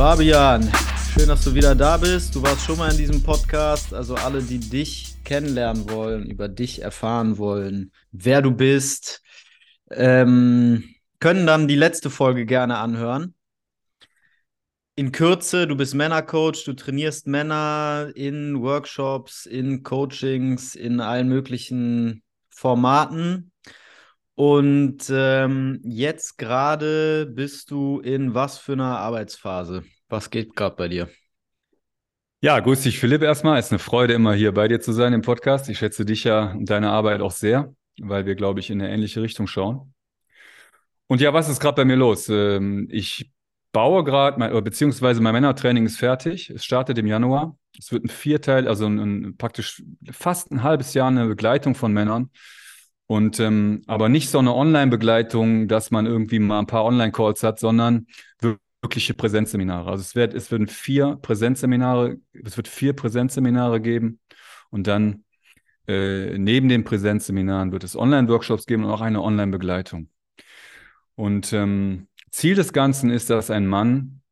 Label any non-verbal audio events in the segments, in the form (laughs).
Fabian, schön, dass du wieder da bist. Du warst schon mal in diesem Podcast. Also alle, die dich kennenlernen wollen, über dich erfahren wollen, wer du bist, ähm, können dann die letzte Folge gerne anhören. In Kürze, du bist Männercoach, du trainierst Männer in Workshops, in Coachings, in allen möglichen Formaten. Und ähm, jetzt gerade bist du in was für einer Arbeitsphase? Was geht gerade bei dir? Ja, grüß dich, Philipp, erstmal. Es ist eine Freude, immer hier bei dir zu sein im Podcast. Ich schätze dich ja und deine Arbeit auch sehr, weil wir, glaube ich, in eine ähnliche Richtung schauen. Und ja, was ist gerade bei mir los? Ähm, ich baue gerade, beziehungsweise mein Männertraining ist fertig. Es startet im Januar. Es wird ein Vierteil, also ein, ein, praktisch fast ein halbes Jahr eine Begleitung von Männern und ähm, aber nicht so eine Online-Begleitung, dass man irgendwie mal ein paar Online-Calls hat, sondern wirkliche Präsenzseminare. Also es wird, es werden vier Präsenzseminare, es wird vier Präsenzseminare geben und dann äh, neben den Präsenzseminaren wird es Online-Workshops geben und auch eine Online-Begleitung. Und ähm, Ziel des Ganzen ist, dass ein Mann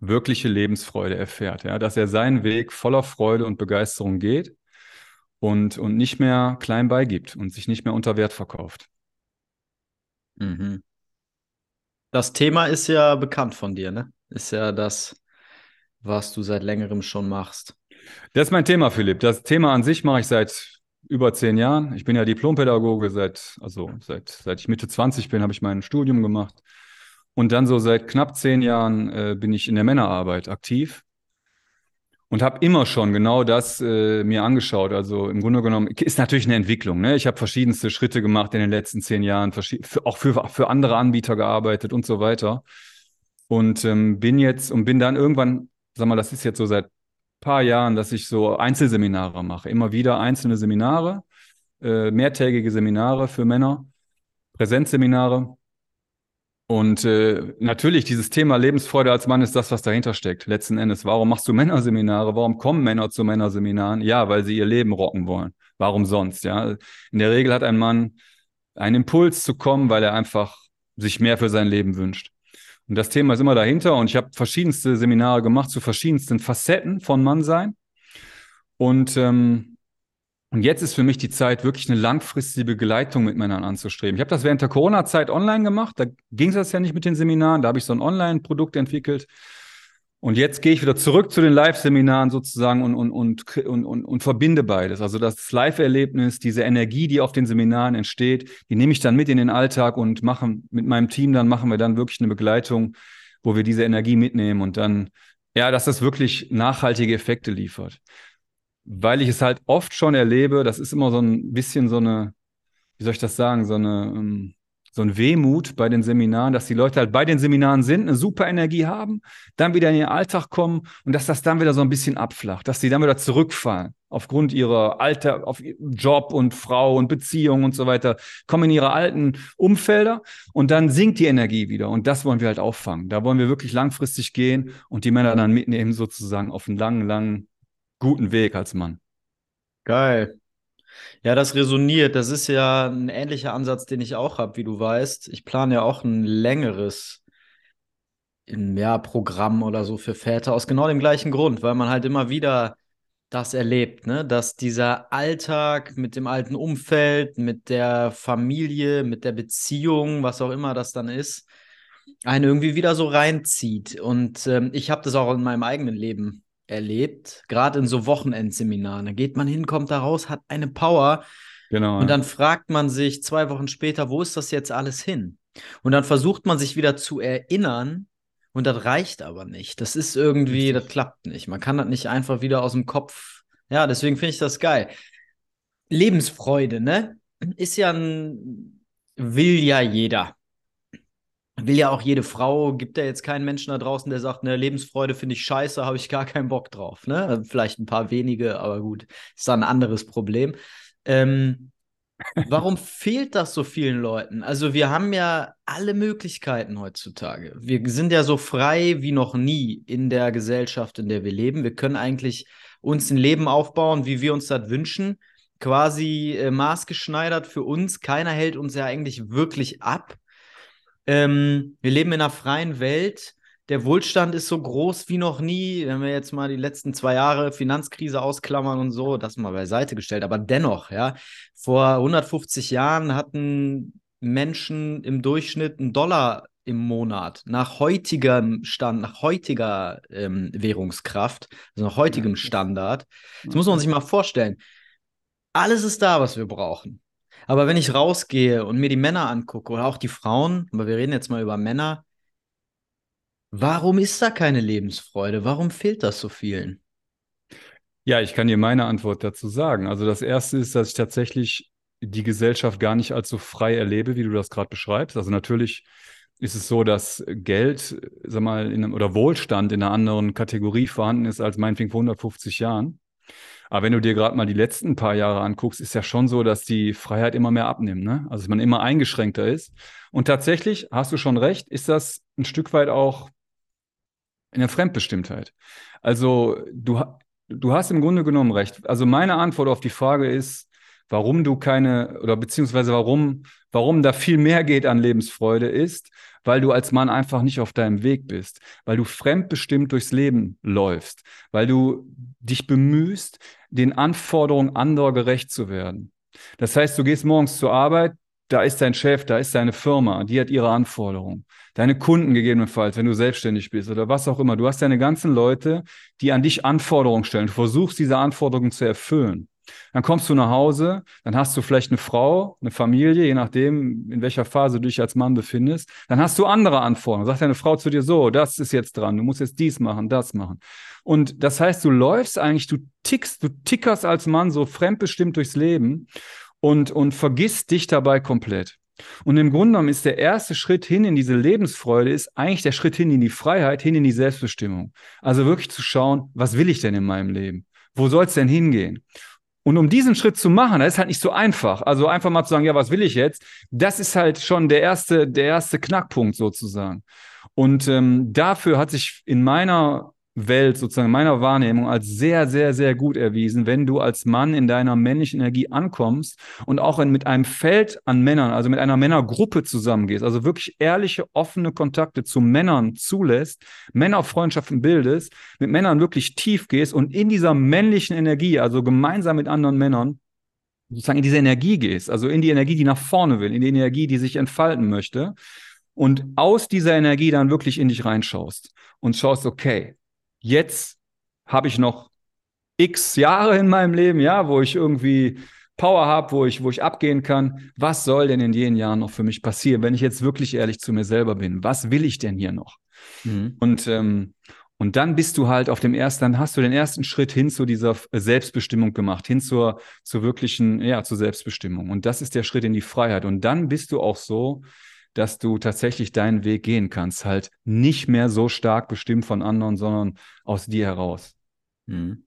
wirkliche Lebensfreude erfährt, ja, dass er seinen Weg voller Freude und Begeisterung geht und, und nicht mehr klein beigibt und sich nicht mehr unter Wert verkauft. Mhm. Das Thema ist ja bekannt von dir, ne? Ist ja das, was du seit längerem schon machst. Das ist mein Thema, Philipp. Das Thema an sich mache ich seit über zehn Jahren. Ich bin ja Diplompädagoge seit, also seit, seit ich Mitte 20 bin, habe ich mein Studium gemacht. Und dann so seit knapp zehn Jahren äh, bin ich in der Männerarbeit aktiv und habe immer schon genau das äh, mir angeschaut. Also im Grunde genommen ist natürlich eine Entwicklung. Ne? Ich habe verschiedenste Schritte gemacht in den letzten zehn Jahren, für, auch für, für andere Anbieter gearbeitet und so weiter. Und ähm, bin jetzt und bin dann irgendwann, sag mal, das ist jetzt so seit paar Jahren, dass ich so Einzelseminare mache. Immer wieder einzelne Seminare, äh, mehrtägige Seminare für Männer, Präsenzseminare. Und äh, natürlich, dieses Thema Lebensfreude als Mann ist das, was dahinter steckt. Letzten Endes, warum machst du Männerseminare? Warum kommen Männer zu Männerseminaren? Ja, weil sie ihr Leben rocken wollen. Warum sonst? Ja, in der Regel hat ein Mann einen Impuls zu kommen, weil er einfach sich mehr für sein Leben wünscht. Und das Thema ist immer dahinter. Und ich habe verschiedenste Seminare gemacht zu verschiedensten Facetten von Mannsein. Und ähm, und jetzt ist für mich die Zeit, wirklich eine langfristige Begleitung mit Männern anzustreben. Ich habe das während der Corona-Zeit online gemacht. Da ging es das ja nicht mit den Seminaren. Da habe ich so ein Online-Produkt entwickelt. Und jetzt gehe ich wieder zurück zu den Live-Seminaren sozusagen und, und, und, und, und, und verbinde beides. Also das Live-Erlebnis, diese Energie, die auf den Seminaren entsteht, die nehme ich dann mit in den Alltag und machen mit meinem Team, dann machen wir dann wirklich eine Begleitung, wo wir diese Energie mitnehmen und dann, ja, dass das wirklich nachhaltige Effekte liefert weil ich es halt oft schon erlebe, das ist immer so ein bisschen so eine, wie soll ich das sagen, so eine, ähm, so ein Wehmut bei den Seminaren, dass die Leute halt bei den Seminaren sind, eine super Energie haben, dann wieder in ihren Alltag kommen und dass das dann wieder so ein bisschen abflacht, dass sie dann wieder zurückfallen aufgrund ihrer Alter, auf Job und Frau und Beziehung und so weiter, kommen in ihre alten Umfelder und dann sinkt die Energie wieder und das wollen wir halt auffangen. Da wollen wir wirklich langfristig gehen und die Männer dann mitnehmen sozusagen auf einen langen, langen guten Weg als Mann. Geil. Ja, das resoniert. Das ist ja ein ähnlicher Ansatz, den ich auch habe, wie du weißt. Ich plane ja auch ein längeres ja, Programm oder so für Väter aus genau dem gleichen Grund, weil man halt immer wieder das erlebt, ne? dass dieser Alltag mit dem alten Umfeld, mit der Familie, mit der Beziehung, was auch immer das dann ist, einen irgendwie wieder so reinzieht. Und ähm, ich habe das auch in meinem eigenen Leben erlebt, gerade in so Wochenendseminaren. Da geht man hin, kommt da raus, hat eine Power. Genau. Und dann fragt man sich zwei Wochen später, wo ist das jetzt alles hin? Und dann versucht man sich wieder zu erinnern und das reicht aber nicht. Das ist irgendwie, das klappt nicht. Man kann das nicht einfach wieder aus dem Kopf. Ja, deswegen finde ich das geil. Lebensfreude, ne? Ist ja ein, will ja jeder. Will ja auch jede Frau, gibt ja jetzt keinen Menschen da draußen, der sagt, ne, Lebensfreude finde ich scheiße, habe ich gar keinen Bock drauf. Ne? Vielleicht ein paar wenige, aber gut, ist dann ein anderes Problem. Ähm, warum fehlt das so vielen Leuten? Also wir haben ja alle Möglichkeiten heutzutage. Wir sind ja so frei wie noch nie in der Gesellschaft, in der wir leben. Wir können eigentlich uns ein Leben aufbauen, wie wir uns das wünschen. Quasi äh, maßgeschneidert für uns. Keiner hält uns ja eigentlich wirklich ab. Ähm, wir leben in einer freien Welt. Der Wohlstand ist so groß wie noch nie. Wenn wir jetzt mal die letzten zwei Jahre Finanzkrise ausklammern und so, das mal beiseite gestellt. Aber dennoch, ja, vor 150 Jahren hatten Menschen im Durchschnitt einen Dollar im Monat nach heutigem Stand, nach heutiger ähm, Währungskraft, also nach heutigem Standard. Das muss man sich mal vorstellen. Alles ist da, was wir brauchen. Aber wenn ich rausgehe und mir die Männer angucke oder auch die Frauen, aber wir reden jetzt mal über Männer, warum ist da keine Lebensfreude? Warum fehlt das so vielen? Ja, ich kann dir meine Antwort dazu sagen. Also das Erste ist, dass ich tatsächlich die Gesellschaft gar nicht als so frei erlebe, wie du das gerade beschreibst. Also natürlich ist es so, dass Geld, sag mal, in, oder Wohlstand in einer anderen Kategorie vorhanden ist als meinetwegen vor 150 Jahren. Aber wenn du dir gerade mal die letzten paar Jahre anguckst, ist ja schon so, dass die Freiheit immer mehr abnimmt, ne? Also dass man immer eingeschränkter ist. Und tatsächlich, hast du schon recht, ist das ein Stück weit auch in der Fremdbestimmtheit. Also du, du hast im Grunde genommen recht. Also meine Antwort auf die Frage ist, warum du keine oder beziehungsweise warum, warum da viel mehr geht an Lebensfreude ist, weil du als Mann einfach nicht auf deinem Weg bist, weil du fremdbestimmt durchs Leben läufst, weil du dich bemühst, den Anforderungen anderer gerecht zu werden. Das heißt, du gehst morgens zur Arbeit, da ist dein Chef, da ist deine Firma, die hat ihre Anforderungen. Deine Kunden gegebenenfalls, wenn du selbstständig bist oder was auch immer. Du hast deine ganzen Leute, die an dich Anforderungen stellen. Du versuchst, diese Anforderungen zu erfüllen. Dann kommst du nach Hause, dann hast du vielleicht eine Frau, eine Familie, je nachdem, in welcher Phase du dich als Mann befindest. Dann hast du andere Anforderungen. Sagt deine Frau zu dir so, das ist jetzt dran, du musst jetzt dies machen, das machen. Und das heißt, du läufst eigentlich, du tickst, du tickerst als Mann so fremdbestimmt durchs Leben und, und vergisst dich dabei komplett. Und im Grunde genommen ist der erste Schritt hin in diese Lebensfreude, ist eigentlich der Schritt hin in die Freiheit, hin in die Selbstbestimmung. Also wirklich zu schauen, was will ich denn in meinem Leben? Wo soll es denn hingehen? Und um diesen Schritt zu machen, das ist halt nicht so einfach. Also einfach mal zu sagen, ja, was will ich jetzt? Das ist halt schon der erste, der erste Knackpunkt sozusagen. Und ähm, dafür hat sich in meiner Welt, sozusagen in meiner Wahrnehmung, als sehr, sehr, sehr gut erwiesen, wenn du als Mann in deiner männlichen Energie ankommst und auch in, mit einem Feld an Männern, also mit einer Männergruppe zusammengehst, also wirklich ehrliche, offene Kontakte zu Männern zulässt, Männerfreundschaften bildest, mit Männern wirklich tief gehst und in dieser männlichen Energie, also gemeinsam mit anderen Männern, sozusagen in diese Energie gehst, also in die Energie, die nach vorne will, in die Energie, die sich entfalten möchte und aus dieser Energie dann wirklich in dich reinschaust und schaust, okay, jetzt habe ich noch x Jahre in meinem Leben, ja, wo ich irgendwie Power habe, wo ich, wo ich abgehen kann. Was soll denn in jenen Jahren noch für mich passieren, wenn ich jetzt wirklich ehrlich zu mir selber bin? Was will ich denn hier noch? Mhm. Und, ähm, und dann bist du halt auf dem ersten, dann hast du den ersten Schritt hin zu dieser Selbstbestimmung gemacht, hin zur, zur wirklichen, ja, zur Selbstbestimmung. Und das ist der Schritt in die Freiheit. Und dann bist du auch so, dass du tatsächlich deinen Weg gehen kannst. Halt nicht mehr so stark bestimmt von anderen, sondern aus dir heraus. Mhm.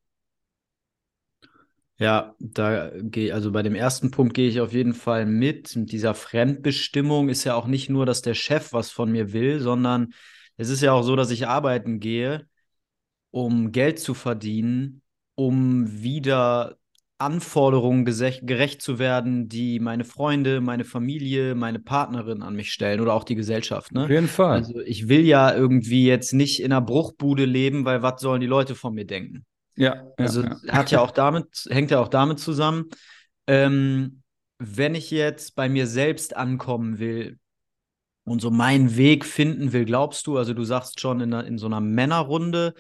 Ja, da gehe also bei dem ersten Punkt gehe ich auf jeden Fall mit. Mit dieser Fremdbestimmung ist ja auch nicht nur, dass der Chef was von mir will, sondern es ist ja auch so, dass ich arbeiten gehe, um Geld zu verdienen, um wieder Anforderungen gerecht zu werden, die meine Freunde, meine Familie, meine Partnerin an mich stellen oder auch die Gesellschaft. Ne? Auf jeden Fall. Also ich will ja irgendwie jetzt nicht in einer Bruchbude leben, weil was sollen die Leute von mir denken? Ja. Also ja, hat ja auch damit, hängt ja auch damit zusammen. Ähm, wenn ich jetzt bei mir selbst ankommen will und so meinen Weg finden will, glaubst du, also du sagst schon in, einer, in so einer Männerrunde,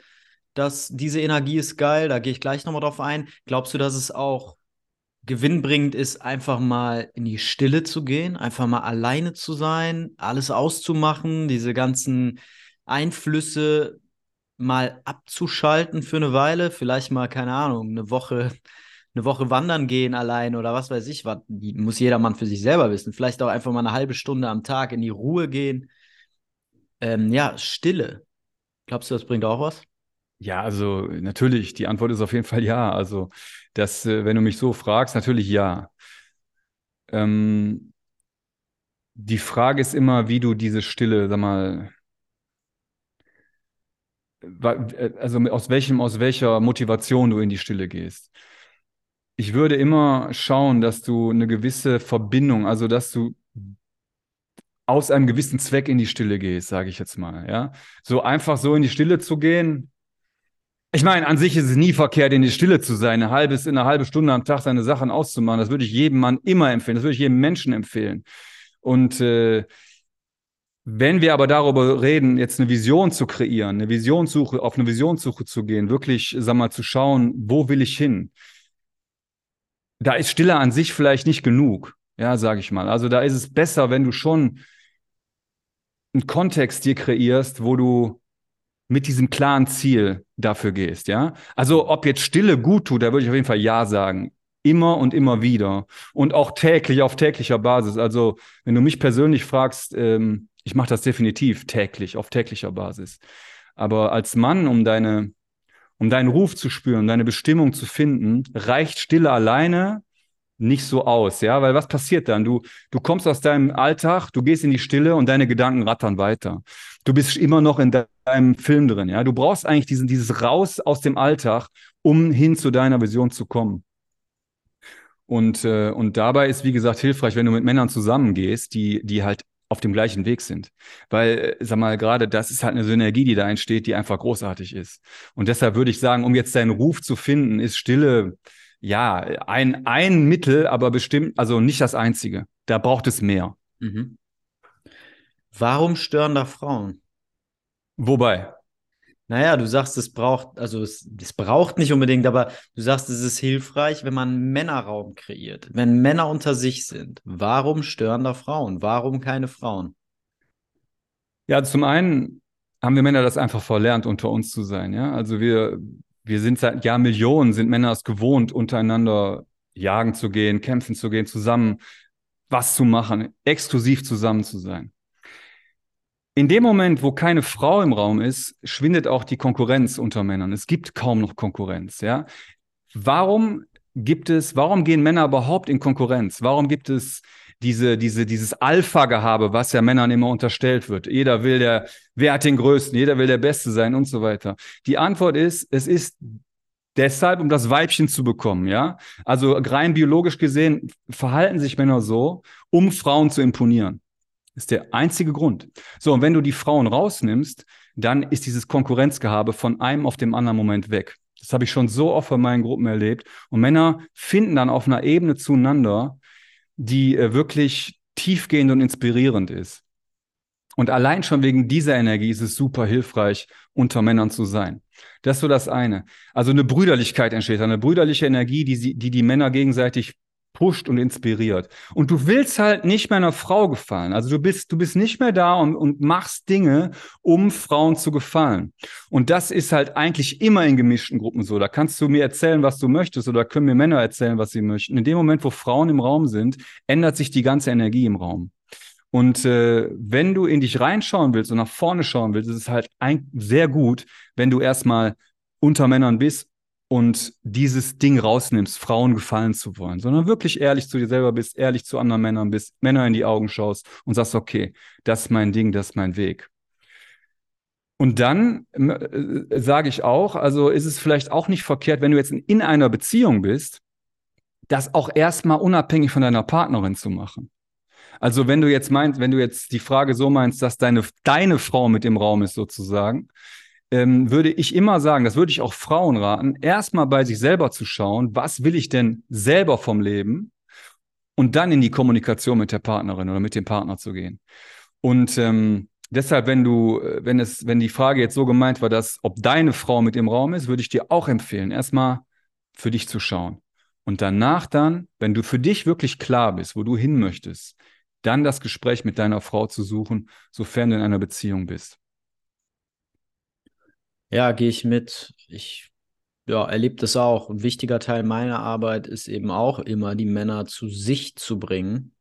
dass diese Energie ist geil, da gehe ich gleich nochmal drauf ein. Glaubst du, dass es auch gewinnbringend ist, einfach mal in die Stille zu gehen, einfach mal alleine zu sein, alles auszumachen, diese ganzen Einflüsse mal abzuschalten für eine Weile, vielleicht mal, keine Ahnung, eine Woche, eine Woche wandern gehen allein oder was weiß ich, was muss jedermann für sich selber wissen. Vielleicht auch einfach mal eine halbe Stunde am Tag in die Ruhe gehen. Ähm, ja, Stille. Glaubst du, das bringt auch was? Ja, also natürlich, die Antwort ist auf jeden Fall ja. Also, das, äh, wenn du mich so fragst, natürlich ja. Ähm, die Frage ist immer, wie du diese Stille, sag mal, äh, also aus welchem, aus welcher Motivation du in die Stille gehst. Ich würde immer schauen, dass du eine gewisse Verbindung, also dass du aus einem gewissen Zweck in die Stille gehst, sage ich jetzt mal, ja. So einfach so in die Stille zu gehen. Ich meine, an sich ist es nie verkehrt, in die Stille zu sein, eine halbe, eine halbe Stunde am Tag seine Sachen auszumachen. Das würde ich jedem Mann immer empfehlen. Das würde ich jedem Menschen empfehlen. Und äh, wenn wir aber darüber reden, jetzt eine Vision zu kreieren, eine Visionssuche, auf eine Visionssuche zu gehen, wirklich, sag mal, zu schauen, wo will ich hin? Da ist Stille an sich vielleicht nicht genug, ja, sage ich mal. Also da ist es besser, wenn du schon einen Kontext dir kreierst, wo du mit diesem klaren Ziel dafür gehst, ja? Also, ob jetzt Stille gut tut, da würde ich auf jeden Fall ja sagen. Immer und immer wieder. Und auch täglich, auf täglicher Basis. Also, wenn du mich persönlich fragst, ähm, ich mache das definitiv täglich, auf täglicher Basis. Aber als Mann, um deine, um deinen Ruf zu spüren, deine Bestimmung zu finden, reicht Stille alleine nicht so aus, ja, weil was passiert dann? Du, du kommst aus deinem Alltag, du gehst in die Stille und deine Gedanken rattern weiter. Du bist immer noch in deinem Film drin, ja. Du brauchst eigentlich diesen, dieses Raus aus dem Alltag, um hin zu deiner Vision zu kommen. Und, äh, und dabei ist, wie gesagt, hilfreich, wenn du mit Männern zusammengehst, die, die halt auf dem gleichen Weg sind. Weil, äh, sag mal, gerade das ist halt eine Synergie, die da entsteht, die einfach großartig ist. Und deshalb würde ich sagen, um jetzt deinen Ruf zu finden, ist Stille, ja, ein, ein Mittel, aber bestimmt, also nicht das einzige. Da braucht es mehr. Mhm. Warum stören da Frauen? Wobei? Naja, du sagst, es braucht, also es, es braucht nicht unbedingt, aber du sagst, es ist hilfreich, wenn man Männerraum kreiert, wenn Männer unter sich sind. Warum stören da Frauen? Warum keine Frauen? Ja, zum einen haben wir Männer das einfach verlernt, unter uns zu sein. Ja, also wir, wir sind seit Jahrmillionen, sind Männer es gewohnt, untereinander jagen zu gehen, kämpfen zu gehen, zusammen was zu machen, exklusiv zusammen zu sein. In dem Moment, wo keine Frau im Raum ist, schwindet auch die Konkurrenz unter Männern. Es gibt kaum noch Konkurrenz, ja. Warum gibt es, warum gehen Männer überhaupt in Konkurrenz? Warum gibt es diese, diese, dieses Alpha-Gehabe, was ja Männern immer unterstellt wird. Jeder will der, wer hat den Größten, jeder will der Beste sein und so weiter. Die Antwort ist, es ist deshalb, um das Weibchen zu bekommen, ja. Also rein biologisch gesehen verhalten sich Männer so, um Frauen zu imponieren. Ist der einzige Grund. So, und wenn du die Frauen rausnimmst, dann ist dieses Konkurrenzgehabe von einem auf dem anderen Moment weg. Das habe ich schon so oft in meinen Gruppen erlebt. Und Männer finden dann auf einer Ebene zueinander, die äh, wirklich tiefgehend und inspirierend ist. Und allein schon wegen dieser Energie ist es super hilfreich, unter Männern zu sein. Das ist so das eine. Also eine Brüderlichkeit entsteht, eine brüderliche Energie, die, sie, die die Männer gegenseitig pusht und inspiriert. Und du willst halt nicht mehr einer Frau gefallen. Also du bist, du bist nicht mehr da und, und machst Dinge, um Frauen zu gefallen. Und das ist halt eigentlich immer in gemischten Gruppen so. Da kannst du mir erzählen, was du möchtest, oder können mir Männer erzählen, was sie möchten. In dem Moment, wo Frauen im Raum sind, ändert sich die ganze Energie im Raum. Und äh, wenn du in dich reinschauen willst und nach vorne schauen willst, ist es halt ein, sehr gut, wenn du erstmal unter Männern bist und dieses Ding rausnimmst, Frauen gefallen zu wollen, sondern wirklich ehrlich zu dir selber bist, ehrlich zu anderen Männern bist, Männer in die Augen schaust und sagst, okay, das ist mein Ding, das ist mein Weg. Und dann äh, sage ich auch, also ist es vielleicht auch nicht verkehrt, wenn du jetzt in einer Beziehung bist, das auch erstmal unabhängig von deiner Partnerin zu machen. Also wenn du jetzt meinst, wenn du jetzt die Frage so meinst, dass deine, deine Frau mit im Raum ist sozusagen, ähm, würde ich immer sagen, das würde ich auch Frauen raten, erstmal bei sich selber zu schauen, was will ich denn selber vom Leben und dann in die Kommunikation mit der Partnerin oder mit dem Partner zu gehen. Und ähm, deshalb, wenn du, äh, wenn es, wenn die Frage jetzt so gemeint war, dass ob deine Frau mit im Raum ist, würde ich dir auch empfehlen, erstmal für dich zu schauen. Und danach dann, wenn du für dich wirklich klar bist, wo du hin möchtest, dann das Gespräch mit deiner Frau zu suchen, sofern du in einer Beziehung bist. Ja, gehe ich mit. Ich ja, erlebe das auch. Ein wichtiger Teil meiner Arbeit ist eben auch immer, die Männer zu sich zu bringen.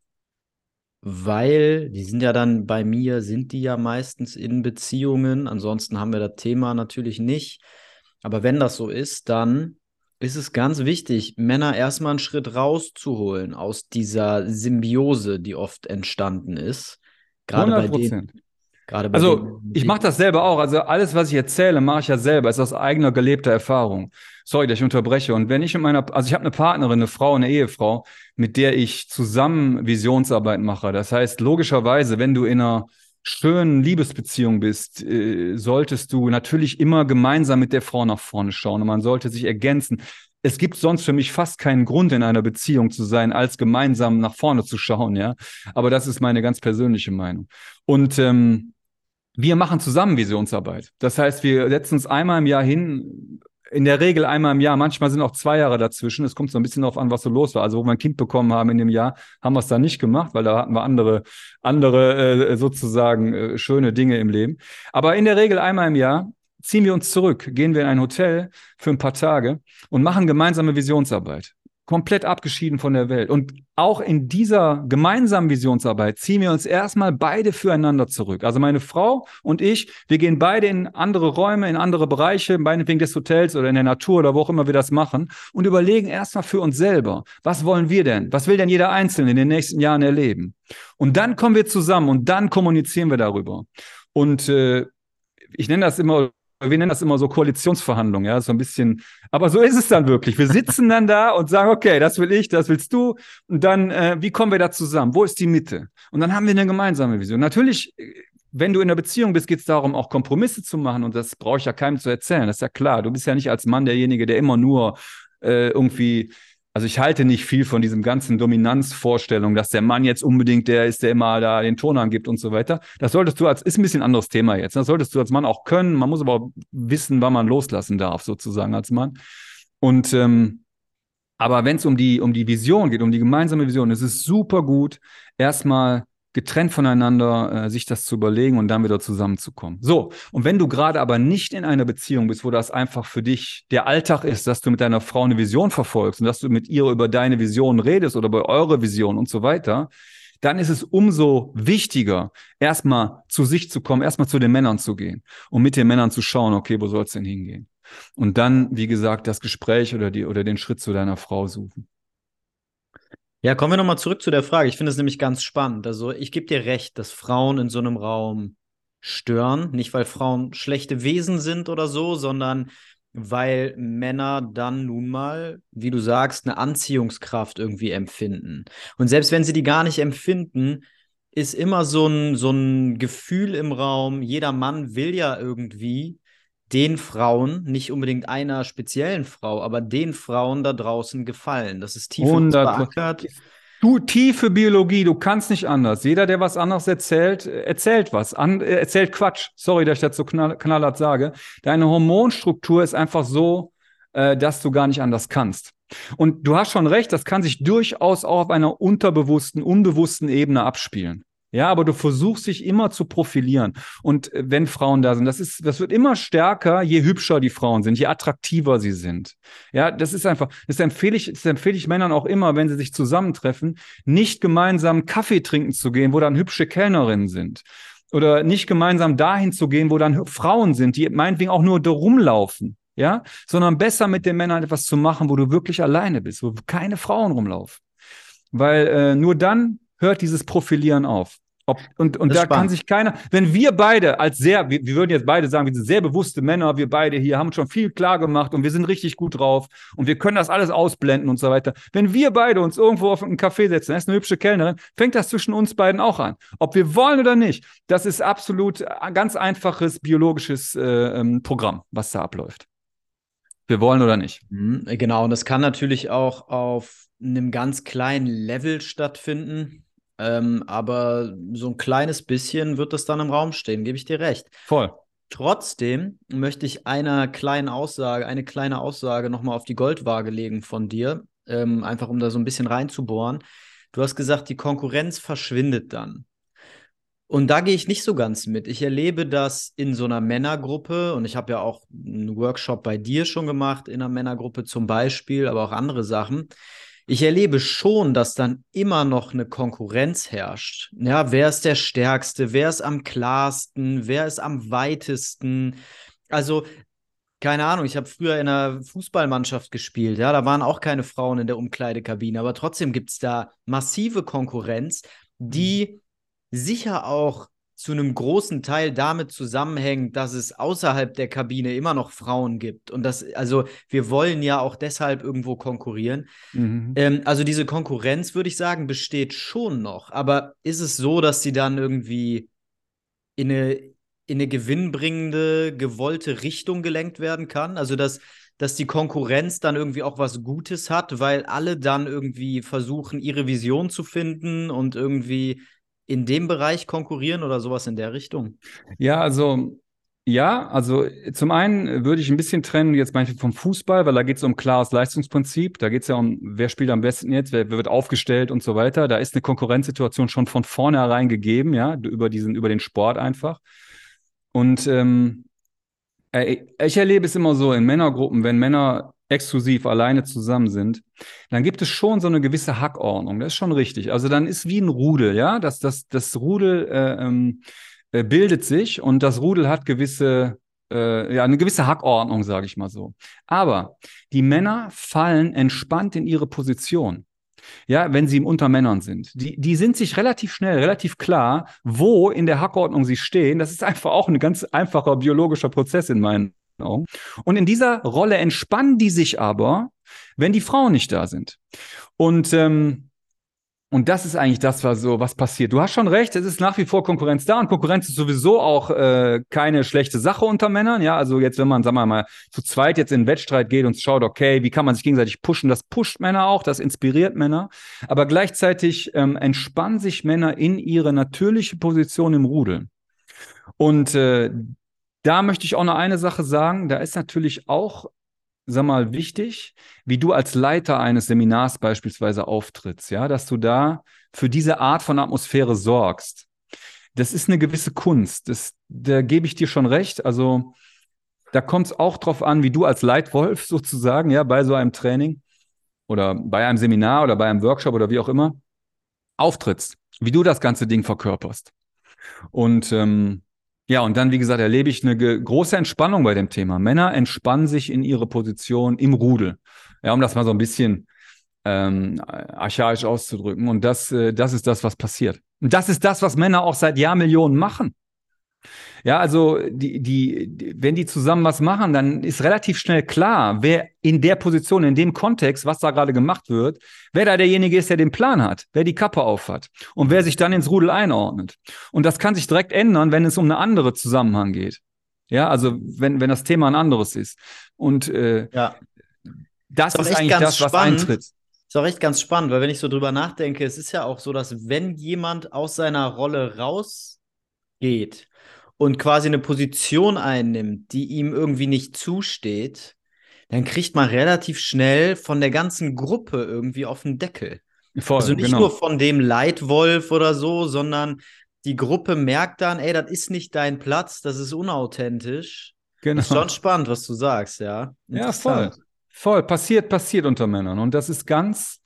weil die sind ja dann bei mir, sind die ja meistens in Beziehungen. Ansonsten haben wir das Thema natürlich nicht. Aber wenn das so ist, dann ist es ganz wichtig, Männer erstmal einen Schritt rauszuholen aus dieser Symbiose, die oft entstanden ist. Gerade 100%. bei denen, also ich mache das selber auch. Also alles, was ich erzähle, mache ich ja selber. Es ist aus eigener gelebter Erfahrung. Sorry, dass ich unterbreche. Und wenn ich mit meiner, also ich habe eine Partnerin, eine Frau, eine Ehefrau, mit der ich zusammen Visionsarbeit mache. Das heißt, logischerweise, wenn du in einer schönen Liebesbeziehung bist, äh, solltest du natürlich immer gemeinsam mit der Frau nach vorne schauen und man sollte sich ergänzen. Es gibt sonst für mich fast keinen Grund, in einer Beziehung zu sein, als gemeinsam nach vorne zu schauen, ja. Aber das ist meine ganz persönliche Meinung. Und ähm, wir machen zusammen Visionsarbeit. Das heißt, wir setzen uns einmal im Jahr hin, in der Regel einmal im Jahr, manchmal sind auch zwei Jahre dazwischen. Es kommt so ein bisschen darauf an, was so los war. Also, wo wir ein Kind bekommen haben in dem Jahr, haben wir es da nicht gemacht, weil da hatten wir andere, andere äh, sozusagen äh, schöne Dinge im Leben. Aber in der Regel einmal im Jahr ziehen wir uns zurück, gehen wir in ein Hotel für ein paar Tage und machen gemeinsame Visionsarbeit komplett abgeschieden von der Welt. Und auch in dieser gemeinsamen Visionsarbeit ziehen wir uns erstmal beide füreinander zurück. Also meine Frau und ich, wir gehen beide in andere Räume, in andere Bereiche, meinetwegen des Hotels oder in der Natur oder wo auch immer wir das machen und überlegen erstmal für uns selber, was wollen wir denn? Was will denn jeder Einzelne in den nächsten Jahren erleben? Und dann kommen wir zusammen und dann kommunizieren wir darüber. Und äh, ich nenne das immer wir nennen das immer so Koalitionsverhandlungen, ja, so ein bisschen. Aber so ist es dann wirklich. Wir sitzen dann da und sagen, okay, das will ich, das willst du. Und dann, äh, wie kommen wir da zusammen? Wo ist die Mitte? Und dann haben wir eine gemeinsame Vision. Natürlich, wenn du in einer Beziehung bist, geht es darum, auch Kompromisse zu machen. Und das brauche ich ja keinem zu erzählen. Das ist ja klar. Du bist ja nicht als Mann derjenige, der immer nur äh, irgendwie also ich halte nicht viel von diesem ganzen Dominanzvorstellung, dass der Mann jetzt unbedingt der ist, der immer da den Ton angibt und so weiter. Das solltest du als, ist ein bisschen anderes Thema jetzt. Das solltest du als Mann auch können. Man muss aber auch wissen, wann man loslassen darf, sozusagen als Mann. Und, ähm, aber wenn es um die, um die Vision geht, um die gemeinsame Vision, ist es super gut, erstmal getrennt voneinander äh, sich das zu überlegen und dann wieder zusammenzukommen. So, und wenn du gerade aber nicht in einer Beziehung bist, wo das einfach für dich der Alltag ist, dass du mit deiner Frau eine Vision verfolgst und dass du mit ihr über deine Vision redest oder über eure Vision und so weiter, dann ist es umso wichtiger, erstmal zu sich zu kommen, erstmal zu den Männern zu gehen und mit den Männern zu schauen, okay, wo soll es denn hingehen? Und dann, wie gesagt, das Gespräch oder, die, oder den Schritt zu deiner Frau suchen. Ja, kommen wir nochmal zurück zu der Frage. Ich finde es nämlich ganz spannend. Also, ich gebe dir recht, dass Frauen in so einem Raum stören. Nicht, weil Frauen schlechte Wesen sind oder so, sondern weil Männer dann nun mal, wie du sagst, eine Anziehungskraft irgendwie empfinden. Und selbst wenn sie die gar nicht empfinden, ist immer so ein, so ein Gefühl im Raum, jeder Mann will ja irgendwie den Frauen, nicht unbedingt einer speziellen Frau, aber den Frauen da draußen gefallen. Das ist tief verankert. Du, tiefe Biologie, du kannst nicht anders. Jeder, der was anderes erzählt, erzählt was. An, äh, erzählt Quatsch. Sorry, dass ich das so knall, knallhart sage. Deine Hormonstruktur ist einfach so, äh, dass du gar nicht anders kannst. Und du hast schon recht, das kann sich durchaus auch auf einer unterbewussten, unbewussten Ebene abspielen. Ja, aber du versuchst dich immer zu profilieren. Und äh, wenn Frauen da sind, das ist, das wird immer stärker, je hübscher die Frauen sind, je attraktiver sie sind. Ja, das ist einfach, das empfehle ich, das empfehle ich Männern auch immer, wenn sie sich zusammentreffen, nicht gemeinsam Kaffee trinken zu gehen, wo dann hübsche Kellnerinnen sind. Oder nicht gemeinsam dahin zu gehen, wo dann Frauen sind, die meinetwegen auch nur da rumlaufen. Ja, sondern besser mit den Männern etwas zu machen, wo du wirklich alleine bist, wo keine Frauen rumlaufen. Weil äh, nur dann hört dieses Profilieren auf. Ob, und und da spannend. kann sich keiner, wenn wir beide als sehr, wir, wir, würden jetzt beide sagen, wir sind sehr bewusste Männer, wir beide hier haben schon viel klar gemacht und wir sind richtig gut drauf und wir können das alles ausblenden und so weiter. Wenn wir beide uns irgendwo auf einen Café setzen, da ist eine hübsche Kellnerin, fängt das zwischen uns beiden auch an. Ob wir wollen oder nicht, das ist absolut ein ganz einfaches biologisches äh, ähm, Programm, was da abläuft. Wir wollen oder nicht. Mhm, genau, und das kann natürlich auch auf einem ganz kleinen Level stattfinden ähm, aber so ein kleines bisschen wird das dann im Raum stehen, gebe ich dir recht. Voll. Trotzdem möchte ich einer kleinen Aussage, eine kleine Aussage nochmal auf die Goldwaage legen von dir, ähm, einfach um da so ein bisschen reinzubohren. Du hast gesagt, die Konkurrenz verschwindet dann. Und da gehe ich nicht so ganz mit. Ich erlebe das in so einer Männergruppe und ich habe ja auch einen Workshop bei dir schon gemacht, in einer Männergruppe zum Beispiel, aber auch andere Sachen ich erlebe schon, dass dann immer noch eine Konkurrenz herrscht. Ja, wer ist der Stärkste? Wer ist am klarsten? Wer ist am weitesten? Also, keine Ahnung, ich habe früher in einer Fußballmannschaft gespielt. Ja, da waren auch keine Frauen in der Umkleidekabine, aber trotzdem gibt es da massive Konkurrenz, die mhm. sicher auch zu einem großen Teil damit zusammenhängt, dass es außerhalb der Kabine immer noch Frauen gibt. Und das, also wir wollen ja auch deshalb irgendwo konkurrieren. Mhm. Ähm, also diese Konkurrenz, würde ich sagen, besteht schon noch. Aber ist es so, dass sie dann irgendwie in eine, in eine gewinnbringende, gewollte Richtung gelenkt werden kann? Also dass, dass die Konkurrenz dann irgendwie auch was Gutes hat, weil alle dann irgendwie versuchen, ihre Vision zu finden und irgendwie in dem Bereich konkurrieren oder sowas in der Richtung? Ja, also ja, also zum einen würde ich ein bisschen trennen jetzt manchmal vom Fußball, weil da geht es um klares Leistungsprinzip. Da geht es ja um, wer spielt am besten jetzt, wer, wird aufgestellt und so weiter. Da ist eine Konkurrenzsituation schon von vornherein gegeben, ja, über diesen, über den Sport einfach. Und ähm, ich erlebe es immer so in Männergruppen, wenn Männer exklusiv alleine zusammen sind, dann gibt es schon so eine gewisse Hackordnung. Das ist schon richtig. Also dann ist wie ein Rudel, ja, das, das, das Rudel äh, ähm, äh, bildet sich und das Rudel hat gewisse, äh, ja, eine gewisse Hackordnung, sage ich mal so. Aber die Männer fallen entspannt in ihre Position. Ja, wenn sie unter Männern sind. Die, die sind sich relativ schnell, relativ klar, wo in der Hackordnung sie stehen. Das ist einfach auch ein ganz einfacher biologischer Prozess in meinen Augen. Und in dieser Rolle entspannen die sich aber, wenn die Frauen nicht da sind. Und ähm, und das ist eigentlich das, was so was passiert. Du hast schon recht, es ist nach wie vor Konkurrenz da und Konkurrenz ist sowieso auch äh, keine schlechte Sache unter Männern. Ja, also jetzt, wenn man, sagen wir mal, zu zweit jetzt in einen Wettstreit geht und schaut, okay, wie kann man sich gegenseitig pushen, das pusht Männer auch, das inspiriert Männer. Aber gleichzeitig ähm, entspannen sich Männer in ihre natürliche Position im Rudel. Und äh, da möchte ich auch noch eine Sache sagen. Da ist natürlich auch, sag mal, wichtig, wie du als Leiter eines Seminars beispielsweise auftrittst, ja, dass du da für diese Art von Atmosphäre sorgst. Das ist eine gewisse Kunst. Das, da gebe ich dir schon recht. Also, da kommt es auch drauf an, wie du als Leitwolf (laughs) sozusagen, ja, bei so einem Training oder bei einem Seminar oder bei einem Workshop oder wie auch immer auftrittst, wie du das ganze Ding verkörperst. Und ähm, ja, und dann, wie gesagt, erlebe ich eine große Entspannung bei dem Thema. Männer entspannen sich in ihre Position im Rudel. Ja, um das mal so ein bisschen ähm, archaisch auszudrücken. Und das, äh, das ist das, was passiert. Und das ist das, was Männer auch seit Jahrmillionen machen. Ja, also die, die, wenn die zusammen was machen, dann ist relativ schnell klar, wer in der Position, in dem Kontext, was da gerade gemacht wird, wer da derjenige ist, der den Plan hat, wer die Kappe aufhat und wer sich dann ins Rudel einordnet. Und das kann sich direkt ändern, wenn es um eine andere Zusammenhang geht. Ja, also wenn, wenn das Thema ein anderes ist. Und äh, ja. das ist, ist eigentlich das, was spannend. eintritt. Ist auch echt ganz spannend, weil wenn ich so drüber nachdenke, es ist ja auch so, dass wenn jemand aus seiner Rolle rausgeht und quasi eine Position einnimmt, die ihm irgendwie nicht zusteht, dann kriegt man relativ schnell von der ganzen Gruppe irgendwie auf den Deckel. Voll, also nicht genau. nur von dem Leitwolf oder so, sondern die Gruppe merkt dann, ey, das ist nicht dein Platz, das ist unauthentisch. Genau. Das ist schon spannend, was du sagst, ja. Ja, voll. Voll. Passiert, passiert unter Männern. Und das ist ganz,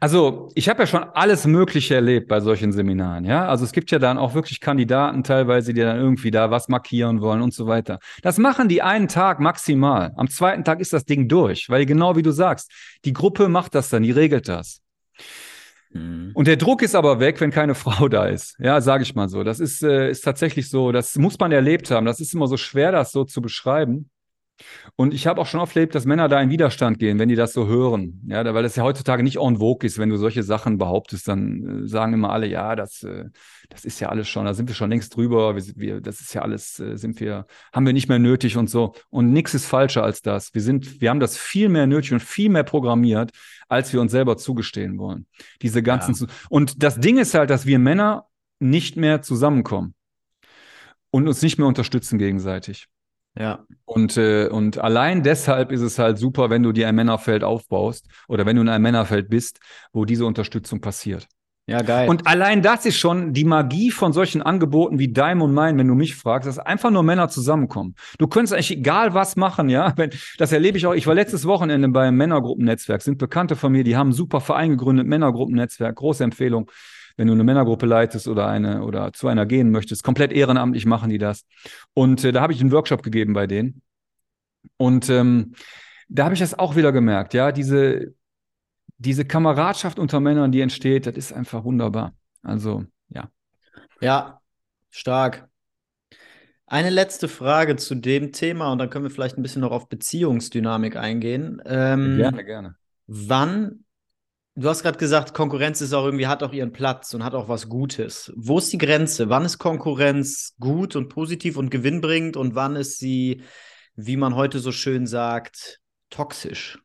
also, ich habe ja schon alles Mögliche erlebt bei solchen Seminaren, ja. Also es gibt ja dann auch wirklich Kandidaten teilweise, die dann irgendwie da was markieren wollen und so weiter. Das machen die einen Tag maximal. Am zweiten Tag ist das Ding durch, weil genau wie du sagst, die Gruppe macht das dann, die regelt das. Mhm. Und der Druck ist aber weg, wenn keine (laughs) Frau da ist. Ja, sage ich mal so. Das ist, äh, ist tatsächlich so, das muss man erlebt haben. Das ist immer so schwer, das so zu beschreiben. Und ich habe auch schon oft erlebt, dass Männer da in Widerstand gehen, wenn die das so hören. Ja, weil das ja heutzutage nicht en vogue ist, wenn du solche Sachen behauptest, dann äh, sagen immer alle, ja, das, äh, das ist ja alles schon, da sind wir schon längst drüber, wir, wir, das ist ja alles, äh, sind wir, haben wir nicht mehr nötig und so. Und nichts ist falscher als das. Wir sind, wir haben das viel mehr nötig und viel mehr programmiert, als wir uns selber zugestehen wollen. Diese ganzen, ja. und das Ding ist halt, dass wir Männer nicht mehr zusammenkommen und uns nicht mehr unterstützen gegenseitig. Ja. Und, äh, und allein deshalb ist es halt super, wenn du dir ein Männerfeld aufbaust oder wenn du in einem Männerfeld bist, wo diese Unterstützung passiert. Ja, geil. Und allein das ist schon die Magie von solchen Angeboten wie Dime und Mine, wenn du mich fragst, dass einfach nur Männer zusammenkommen. Du könntest eigentlich egal was machen, ja. Wenn, das erlebe ich auch. Ich war letztes Wochenende beim Männergruppennetzwerk, sind Bekannte von mir, die haben einen super Verein gegründet, Männergruppennetzwerk, große Empfehlung. Wenn du eine Männergruppe leitest oder eine oder zu einer gehen möchtest, komplett ehrenamtlich machen die das. Und äh, da habe ich einen Workshop gegeben bei denen. Und ähm, da habe ich das auch wieder gemerkt, ja, diese diese Kameradschaft unter Männern, die entsteht, das ist einfach wunderbar. Also, ja. Ja, stark. Eine letzte Frage zu dem Thema und dann können wir vielleicht ein bisschen noch auf Beziehungsdynamik eingehen. Ähm, gerne, gerne. Wann, du hast gerade gesagt, Konkurrenz ist auch irgendwie, hat auch ihren Platz und hat auch was Gutes. Wo ist die Grenze? Wann ist Konkurrenz gut und positiv und gewinnbringend und wann ist sie, wie man heute so schön sagt, toxisch?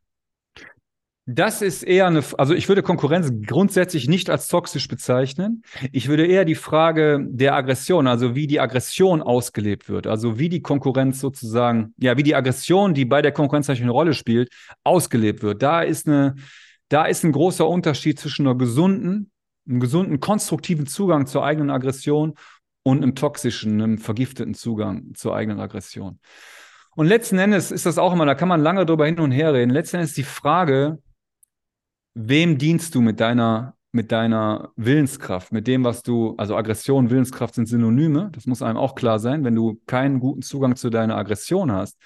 Das ist eher eine, also ich würde Konkurrenz grundsätzlich nicht als toxisch bezeichnen. Ich würde eher die Frage der Aggression, also wie die Aggression ausgelebt wird, also wie die Konkurrenz sozusagen, ja, wie die Aggression, die bei der Konkurrenz eine Rolle spielt, ausgelebt wird. Da ist eine, da ist ein großer Unterschied zwischen einer gesunden, einem gesunden, konstruktiven Zugang zur eigenen Aggression und einem toxischen, einem vergifteten Zugang zur eigenen Aggression. Und letzten Endes ist das auch immer, da kann man lange drüber hin und her reden. Letzten Endes die Frage, wem dienst du mit deiner, mit deiner Willenskraft, mit dem, was du, also Aggression, Willenskraft sind Synonyme, das muss einem auch klar sein. Wenn du keinen guten Zugang zu deiner Aggression hast,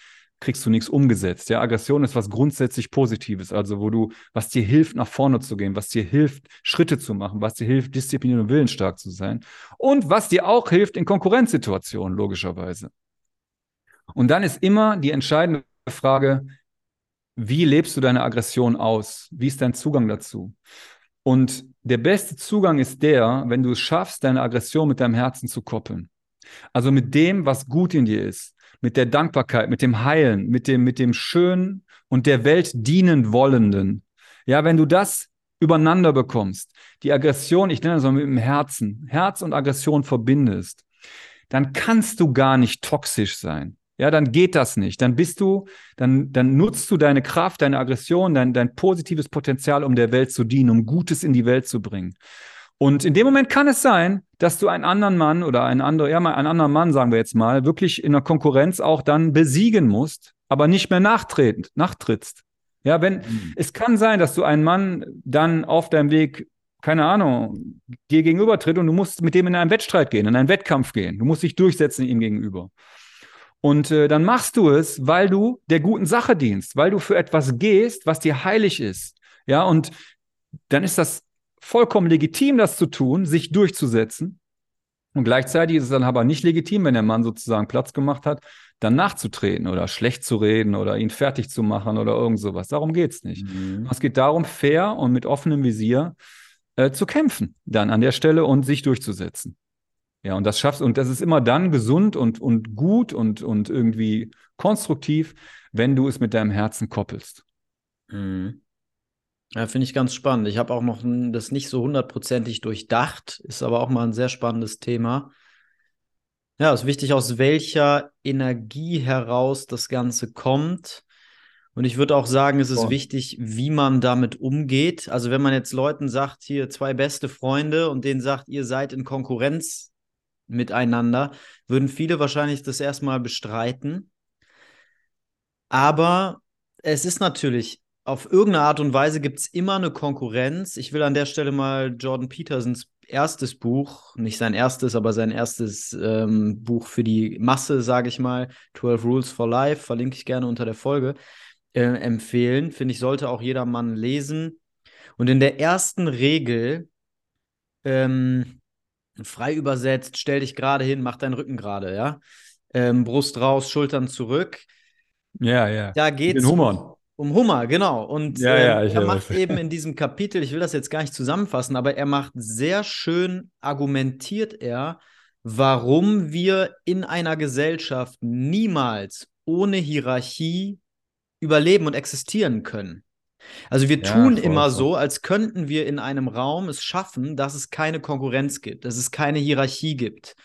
kriegst du nichts umgesetzt. Ja, Aggression ist was grundsätzlich Positives, also wo du, was dir hilft, nach vorne zu gehen, was dir hilft, Schritte zu machen, was dir hilft, diszipliniert und willensstark zu sein und was dir auch hilft in Konkurrenzsituationen, logischerweise. Und dann ist immer die entscheidende Frage, wie lebst du deine Aggression aus? Wie ist dein Zugang dazu? Und der beste Zugang ist der, wenn du es schaffst, deine Aggression mit deinem Herzen zu koppeln. Also mit dem, was gut in dir ist, mit der Dankbarkeit, mit dem Heilen, mit dem, mit dem Schönen und der Welt dienen wollenden. Ja, wenn du das übereinander bekommst, die Aggression, ich nenne das mal mit dem Herzen, Herz und Aggression verbindest, dann kannst du gar nicht toxisch sein ja, dann geht das nicht. Dann bist du, dann, dann nutzt du deine Kraft, deine Aggression, dein, dein positives Potenzial, um der Welt zu dienen, um Gutes in die Welt zu bringen. Und in dem Moment kann es sein, dass du einen anderen Mann oder einen anderen, ja, mal einen anderen Mann, sagen wir jetzt mal, wirklich in der Konkurrenz auch dann besiegen musst, aber nicht mehr nachtreten, nachtrittst. Ja, wenn, mhm. es kann sein, dass du einen Mann dann auf deinem Weg, keine Ahnung, dir gegenüber tritt und du musst mit dem in einen Wettstreit gehen, in einen Wettkampf gehen. Du musst dich durchsetzen ihm gegenüber. Und äh, dann machst du es, weil du der guten Sache dienst, weil du für etwas gehst, was dir heilig ist. Ja, und dann ist das vollkommen legitim, das zu tun, sich durchzusetzen. Und gleichzeitig ist es dann aber nicht legitim, wenn der Mann sozusagen Platz gemacht hat, dann nachzutreten oder schlecht zu reden oder ihn fertig zu machen oder irgend sowas. Darum geht's nicht. Mhm. Es geht darum, fair und mit offenem Visier äh, zu kämpfen, dann an der Stelle und sich durchzusetzen. Ja, und das schaffst, und das ist immer dann gesund und, und gut und, und irgendwie konstruktiv, wenn du es mit deinem Herzen koppelst. Mhm. Ja, finde ich ganz spannend. Ich habe auch noch das nicht so hundertprozentig durchdacht, ist aber auch mal ein sehr spannendes Thema. Ja, ist wichtig, aus welcher Energie heraus das Ganze kommt. Und ich würde auch sagen, es ist oh. wichtig, wie man damit umgeht. Also wenn man jetzt Leuten sagt, hier zwei beste Freunde und denen sagt, ihr seid in Konkurrenz miteinander, würden viele wahrscheinlich das erstmal bestreiten. Aber es ist natürlich, auf irgendeine Art und Weise gibt es immer eine Konkurrenz. Ich will an der Stelle mal Jordan Petersons erstes Buch, nicht sein erstes, aber sein erstes ähm, Buch für die Masse, sage ich mal, 12 Rules for Life, verlinke ich gerne unter der Folge, äh, empfehlen. Finde ich, sollte auch jeder Mann lesen. Und in der ersten Regel ähm, frei übersetzt, stell dich gerade hin, mach deinen Rücken gerade, ja. Ähm, Brust raus, Schultern zurück. Ja, ja. Da geht es um, um Hummer, genau. Und ja, ja, äh, er macht eben in diesem Kapitel, ich will das jetzt gar nicht zusammenfassen, aber er macht sehr schön, argumentiert er, warum wir in einer Gesellschaft niemals ohne Hierarchie überleben und existieren können. Also wir ja, tun voll, immer voll. so, als könnten wir in einem Raum es schaffen, dass es keine Konkurrenz gibt, dass es keine Hierarchie gibt.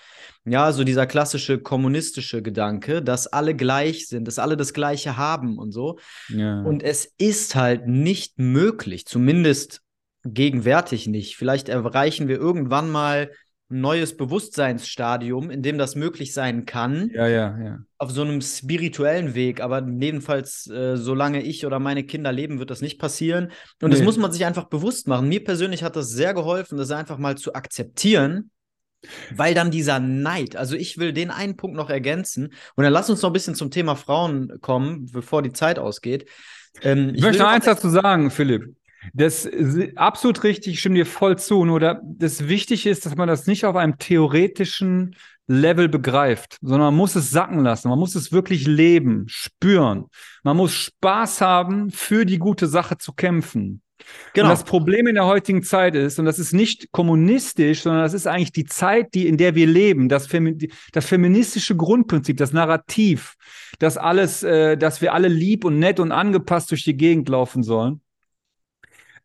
Ja, so dieser klassische kommunistische Gedanke, dass alle gleich sind, dass alle das Gleiche haben und so. Ja. Und es ist halt nicht möglich, zumindest gegenwärtig nicht. Vielleicht erreichen wir irgendwann mal neues Bewusstseinsstadium, in dem das möglich sein kann. Ja, ja, ja. Auf so einem spirituellen Weg, aber jedenfalls, äh, solange ich oder meine Kinder leben, wird das nicht passieren. Und nee. das muss man sich einfach bewusst machen. Mir persönlich hat das sehr geholfen, das einfach mal zu akzeptieren, weil dann dieser Neid, also ich will den einen Punkt noch ergänzen und dann lass uns noch ein bisschen zum Thema Frauen kommen, bevor die Zeit ausgeht. Ähm, ich, ich möchte noch eins dazu sagen, Philipp. Das ist absolut richtig, ich stimme dir voll zu. Nur da, das Wichtige ist, dass man das nicht auf einem theoretischen Level begreift, sondern man muss es sacken lassen. Man muss es wirklich leben, spüren. Man muss Spaß haben, für die gute Sache zu kämpfen. Genau. Und das Problem in der heutigen Zeit ist, und das ist nicht kommunistisch, sondern das ist eigentlich die Zeit, die, in der wir leben, das, Femi das feministische Grundprinzip, das Narrativ, dass alles, äh, dass wir alle lieb und nett und angepasst durch die Gegend laufen sollen.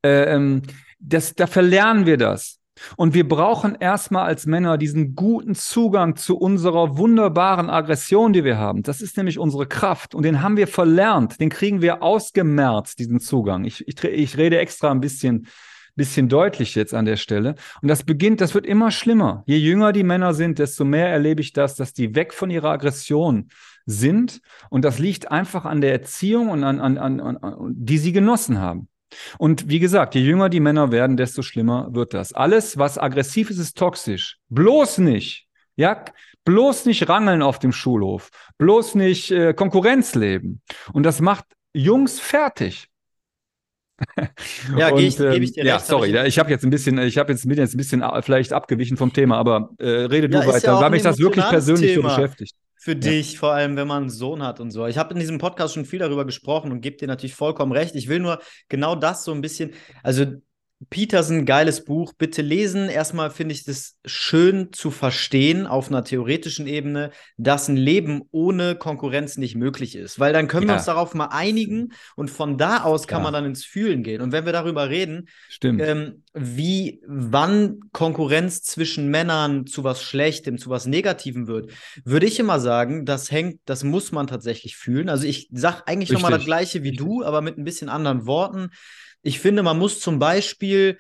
Äh, ähm, das, da verlernen wir das. Und wir brauchen erstmal als Männer diesen guten Zugang zu unserer wunderbaren Aggression, die wir haben. Das ist nämlich unsere Kraft. Und den haben wir verlernt. Den kriegen wir ausgemerzt, diesen Zugang. Ich, ich, ich rede extra ein bisschen, bisschen deutlich jetzt an der Stelle. Und das beginnt, das wird immer schlimmer. Je jünger die Männer sind, desto mehr erlebe ich das, dass die weg von ihrer Aggression sind. Und das liegt einfach an der Erziehung und an, an, an, an die sie genossen haben. Und wie gesagt, je jünger die Männer werden, desto schlimmer wird das. Alles, was aggressiv ist, ist toxisch. Bloß nicht. Ja, bloß nicht rangeln auf dem Schulhof. Bloß nicht äh, Konkurrenz leben. Und das macht Jungs fertig. ja, gehe ich, ähm, ich dir ja, recht. sorry, ich, ich habe jetzt ein bisschen, ich habe jetzt, jetzt ein bisschen äh, vielleicht abgewichen vom Thema, aber äh, rede ja, du weiter, ja weil mich das wirklich persönlich Thema. so beschäftigt für ja. dich, vor allem wenn man einen Sohn hat und so. Ich habe in diesem Podcast schon viel darüber gesprochen und gebe dir natürlich vollkommen recht. Ich will nur genau das so ein bisschen, also Peterson, geiles Buch, bitte lesen. Erstmal finde ich das schön zu verstehen auf einer theoretischen Ebene, dass ein Leben ohne Konkurrenz nicht möglich ist. Weil dann können ja. wir uns darauf mal einigen und von da aus kann ja. man dann ins Fühlen gehen. Und wenn wir darüber reden, ähm, wie, wann Konkurrenz zwischen Männern zu was Schlechtem, zu was Negativem wird, würde ich immer sagen, das hängt, das muss man tatsächlich fühlen. Also ich sage eigentlich nochmal das Gleiche wie Richtig. du, aber mit ein bisschen anderen Worten. Ich finde, man muss zum Beispiel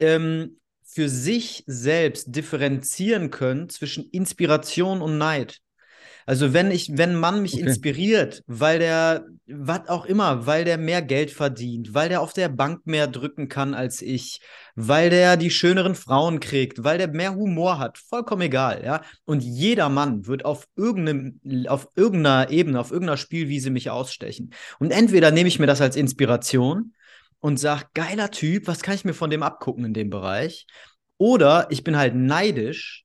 ähm, für sich selbst differenzieren können zwischen Inspiration und Neid. Also wenn ich, wenn man mich okay. inspiriert, weil der, was auch immer, weil der mehr Geld verdient, weil der auf der Bank mehr drücken kann als ich, weil der die schöneren Frauen kriegt, weil der mehr Humor hat, vollkommen egal, ja. Und jeder Mann wird auf irgendeinem, auf irgendeiner Ebene, auf irgendeiner Spielwiese mich ausstechen. Und entweder nehme ich mir das als Inspiration und sage, geiler Typ, was kann ich mir von dem abgucken in dem Bereich? Oder ich bin halt neidisch,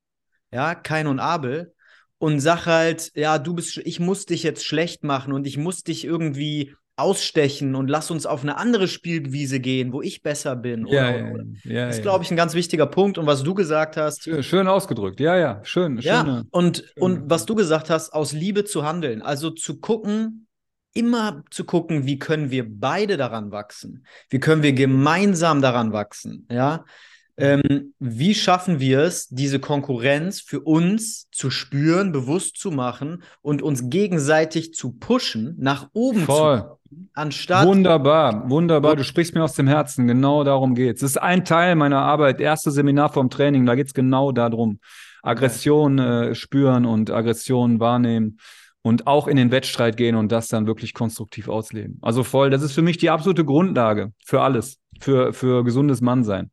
ja, Kain und Abel, und sag halt, ja, du bist, ich muss dich jetzt schlecht machen und ich muss dich irgendwie ausstechen und lass uns auf eine andere Spielwiese gehen, wo ich besser bin. Ja, oder, oder. ja, ja, das ist, glaube ich, ein ganz wichtiger Punkt. Und was du gesagt hast. Schön, schön ausgedrückt, ja, ja, schön. Ja, schöne, und, schöne. und was du gesagt hast, aus Liebe zu handeln. Also zu gucken, immer zu gucken, wie können wir beide daran wachsen? Wie können wir gemeinsam daran wachsen? Ja. Ähm, wie schaffen wir es, diese Konkurrenz für uns zu spüren, bewusst zu machen und uns gegenseitig zu pushen, nach oben Voll. zu anstatt. Wunderbar, wunderbar. Du sprichst mir aus dem Herzen. Genau darum geht es. Das ist ein Teil meiner Arbeit. Erste Seminar vom Training. Da geht es genau darum. Aggression äh, spüren und Aggression wahrnehmen und auch in den Wettstreit gehen und das dann wirklich konstruktiv ausleben. Also voll, das ist für mich die absolute Grundlage für alles, für, für gesundes Mannsein.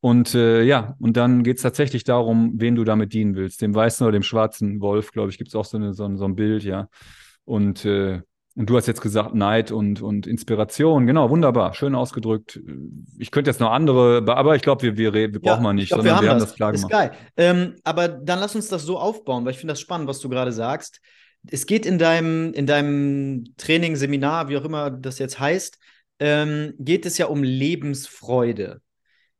Und äh, ja, und dann geht es tatsächlich darum, wen du damit dienen willst. Dem weißen oder dem schwarzen Wolf, glaube ich, gibt es auch so, eine, so, so, ein Bild, ja. Und, äh, und du hast jetzt gesagt, Neid und, und Inspiration. Genau, wunderbar, schön ausgedrückt. Ich könnte jetzt noch andere, aber ich glaube, wir, wir, wir ja, brauchen wir nicht, glaub, sondern wir haben, wir haben das. das klar gemacht. Ist geil. Ähm, aber dann lass uns das so aufbauen, weil ich finde das spannend, was du gerade sagst es geht in deinem, in deinem Training, Seminar, wie auch immer das jetzt heißt, ähm, geht es ja um Lebensfreude.